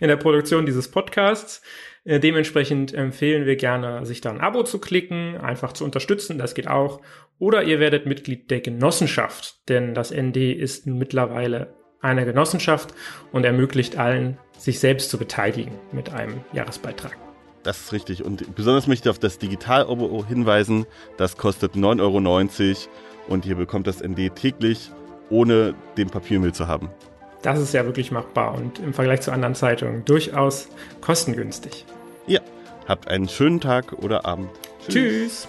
in der Produktion dieses Podcasts. Äh, dementsprechend empfehlen wir gerne, sich da ein Abo zu klicken, einfach zu unterstützen, das geht auch. Oder ihr werdet Mitglied der Genossenschaft, denn das ND ist mittlerweile eine Genossenschaft und ermöglicht allen, sich selbst zu beteiligen mit einem Jahresbeitrag. Das ist richtig. Und besonders möchte ich auf das Digital-Abo hinweisen. Das kostet 9,90 Euro und ihr bekommt das ND täglich, ohne den Papiermüll zu haben. Das ist ja wirklich machbar und im Vergleich zu anderen Zeitungen durchaus kostengünstig. Ja, habt einen schönen Tag oder Abend. Tschüss. Tschüss.